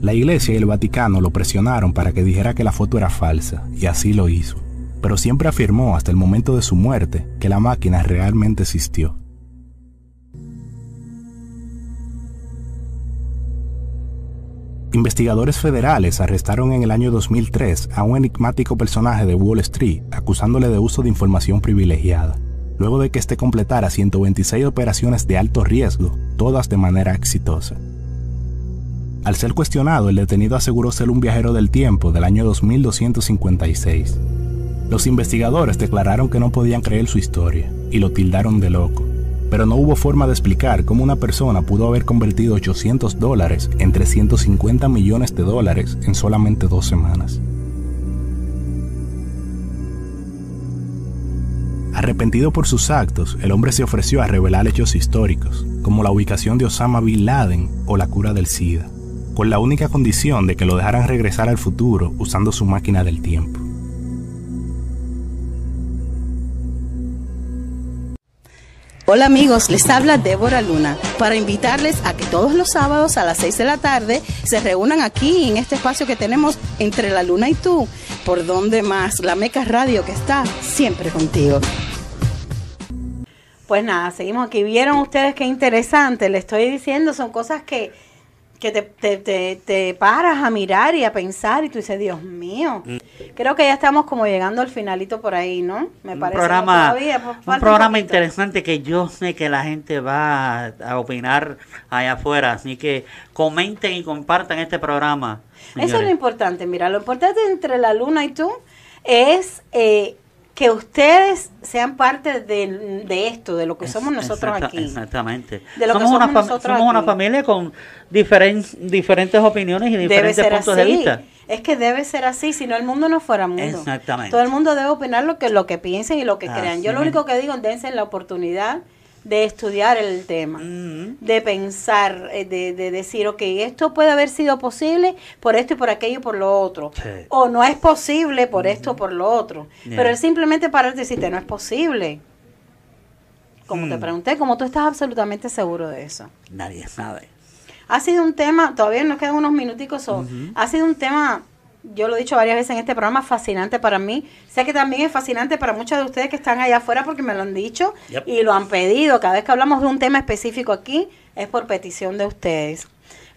F: La iglesia y el Vaticano lo presionaron para que dijera que la foto era falsa, y así lo hizo, pero siempre afirmó hasta el momento de su muerte que la máquina realmente existió. Investigadores federales arrestaron en el año 2003 a un enigmático personaje de Wall Street, acusándole de uso de información privilegiada, luego de que éste completara 126 operaciones de alto riesgo, todas de manera exitosa. Al ser cuestionado, el detenido aseguró ser un viajero del tiempo del año 2256. Los investigadores declararon que no podían creer su historia y lo tildaron de loco, pero no hubo forma de explicar cómo una persona pudo haber convertido 800 dólares en 350 millones de dólares en solamente dos semanas. Arrepentido por sus actos, el hombre se ofreció a revelar hechos históricos, como la ubicación de Osama Bin Laden o la cura del SIDA, con la única condición de que lo dejaran regresar al futuro usando su máquina del tiempo.
G: Hola amigos, les habla Débora Luna para invitarles a que todos los sábados a las 6 de la tarde se reúnan aquí en este espacio que tenemos entre la luna y tú, por donde más, la Meca Radio que está siempre contigo.
B: Pues nada, seguimos aquí. ¿Vieron ustedes qué interesante? Le estoy diciendo, son cosas que que te, te, te, te, paras a mirar y a pensar y tú dices, Dios mío, mm. creo que ya estamos como llegando al finalito por ahí, ¿no?
A: Me un parece programa, pues, un programa interesante que yo sé que la gente va a, opinar allá afuera, así que comenten y compartan este programa.
B: Eso es lo importante, mira, lo importante entre la luna y tú es... Eh, que ustedes sean parte de, esto, de lo que somos nosotros aquí.
A: Exactamente. somos, una, somos una familia con diferentes opiniones y diferentes puntos de vista.
B: Es que debe ser así, si no el mundo no fuera mundo. Exactamente. Todo el mundo debe opinar lo que, lo que piensen y lo que crean. Yo lo único que digo, dense la oportunidad de estudiar el tema, de pensar, eh, de, de, decir, ok, esto puede haber sido posible por esto y por aquello y por lo otro, o no es posible por esto o por lo otro, pero es simplemente para decirte, no es posible. Como te mm. pregunté, como tú estás absolutamente seguro de eso.
A: Nadie sabe.
B: Ha sido un tema, todavía nos quedan unos minuticos, ha sido un tema yo lo he dicho varias veces en este programa, fascinante para mí. Sé que también es fascinante para muchos de ustedes que están allá afuera porque me lo han dicho y lo han pedido. Cada vez que hablamos de un tema específico aquí es por petición de ustedes.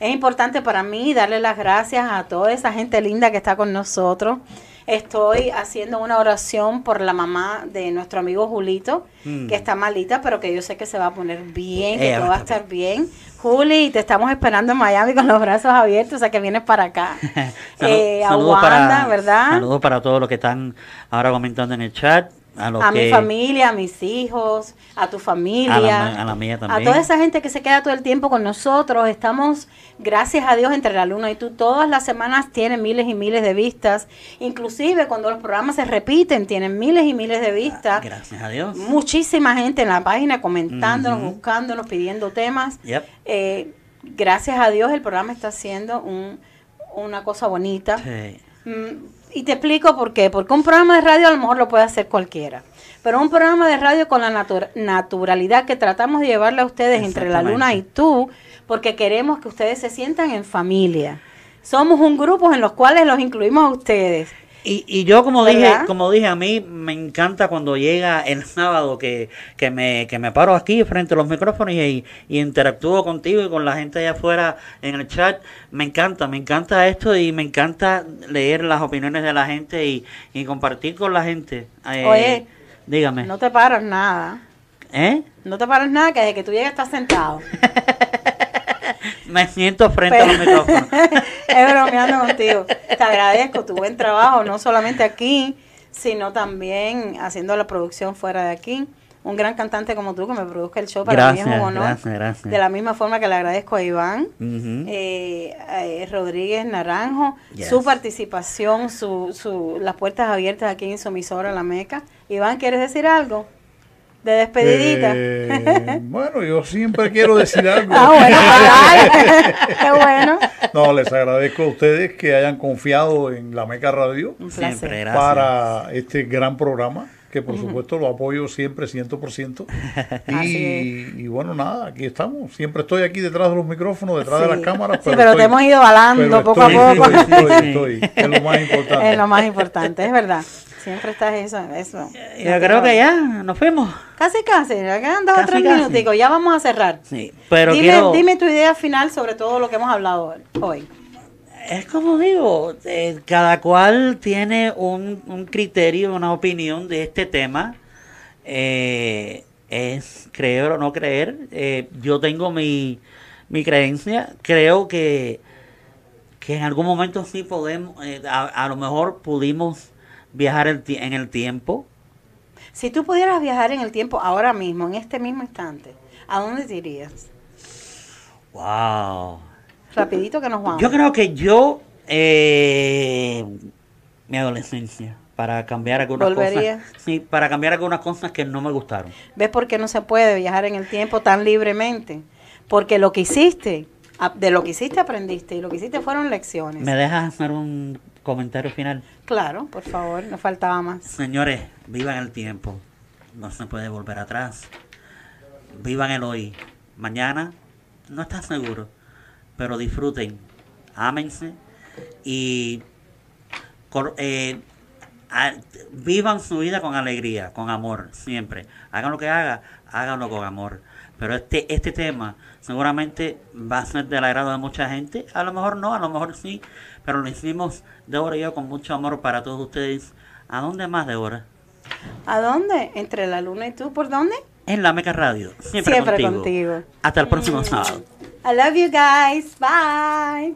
B: Es importante para mí darle las gracias a toda esa gente linda que está con nosotros. Estoy haciendo una oración por la mamá de nuestro amigo Julito, mm. que está malita, pero que yo sé que se va a poner bien, que todo va a estar bien. Juli, te estamos esperando en Miami con los brazos abiertos, o sea que vienes para acá.
A: eh, para, ¿verdad? Saludos para todos los que están ahora comentando en el chat
B: a, mi familia, a mis hijos, a tu familia,
A: a la, mía también.
B: A toda esa gente que se queda todo el tiempo con nosotros. Estamos, gracias a Dios, entre la luna y tú, todas las semanas tienen miles y miles de vistas. Inclusive cuando los programas se repiten, tienen miles y miles de vistas.
A: Gracias a Dios.
B: Muchísima gente en la página comentándonos, buscándonos, pidiendo temas. Eh, gracias a Dios el programa está haciendo un, una cosa bonita. Sí. Mm, y te explico por qué. Porque un programa de radio a lo mejor lo puede hacer cualquiera. Pero un programa de radio con la naturalidad que tratamos de llevarle a ustedes entre la luna y tú, porque queremos que ustedes se sientan en familia. Somos un grupo en los cuales los incluimos a ustedes.
A: Y, y yo como dije, como dije, a mí me encanta cuando llega el sábado que, que, me, que me paro aquí frente a los micrófonos y, y, interactúo contigo y con la gente allá afuera en el chat. Me encanta, me encanta esto y me encanta leer las opiniones de la gente y, y compartir con la gente.
B: Eh, Oye, dígame. No te paras nada. ¿Eh? No te paras nada, que desde que tú llegas estás sentado.
A: me siento frente a los micrófonos.
B: es bromeando contigo. Te agradezco tu buen trabajo, no solamente aquí, sino también haciendo la producción fuera de aquí. Un gran cantante como tú que me produzca el show para mí es un honor. De la misma forma que le agradezco a Iván eh, eh, Rodríguez Naranjo, su participación, su, su, las puertas abiertas aquí en su emisora La Meca. Iván, ¿quieres decir algo? De despedidita.
D: Eh, bueno, yo siempre quiero decir algo. Ah,
B: bueno, qué bueno.
D: No, les agradezco a ustedes que hayan confiado en la Meca Radio
A: siempre,
D: para este gran programa que por supuesto lo apoyo siempre 100%. Y, y, bueno, nada, aquí estamos. Siempre estoy aquí detrás de los micrófonos, detrás de las cámaras.
B: Pero, sí, pero te hemos ido balando poco a poco.
D: Estoy, estoy, es lo más importante.
B: Es lo más importante, es verdad. Siempre estás eso. eso.
A: Yo creo que ya nos fuimos.
B: Casi, casi. Ya quedan dos o tres minutos. Ya vamos a cerrar.
A: Sí, pero
B: dime, dime tu idea final sobre todo lo que hemos hablado hoy.
A: Es como digo, eh, cada cual tiene un, un, criterio, una opinión de este tema. Eh, es creer o no creer. Eh, yo tengo mi, mi creencia. Creo que, que en algún momento sí podemos, a, a, lo mejor pudimos viajar el, en el tiempo.
B: Si tú pudieras viajar en el tiempo ahora mismo, en este mismo instante, ¿a dónde te irías?
A: Wow.
B: Rapidito que nos vamos.
A: Yo creo que yo, eh, mi adolescencia, para cambiar algunas
B: ¿Volvería?
A: cosas. Sí, para cambiar algunas cosas que no me gustaron.
B: ¿Ves por qué no se puede viajar en el tiempo tan libremente? Porque lo que hiciste, de lo que hiciste aprendiste y lo que hiciste fueron lecciones.
A: ¿Me dejas hacer un comentario final?
B: Claro, por favor, no faltaba más.
A: Señores, vivan el tiempo. No se puede volver atrás. Vivan el hoy. Mañana no estás seguro pero disfruten, ámense y eh, a, vivan su vida con alegría, con amor, siempre. Hagan lo que hagan, háganlo con amor. Pero este, este tema seguramente va a ser del agrado de mucha gente. A lo mejor no, a lo mejor sí, pero lo hicimos Débora y yo con mucho amor para todos ustedes. ¿A dónde más, Débora?
B: ¿A dónde? ¿Entre la luna y tú? ¿Por dónde?
A: En la Meca Radio. Siempre,
B: Siempre
A: contigo.
B: contigo.
A: Hasta el próximo sábado.
B: I love you guys. Bye.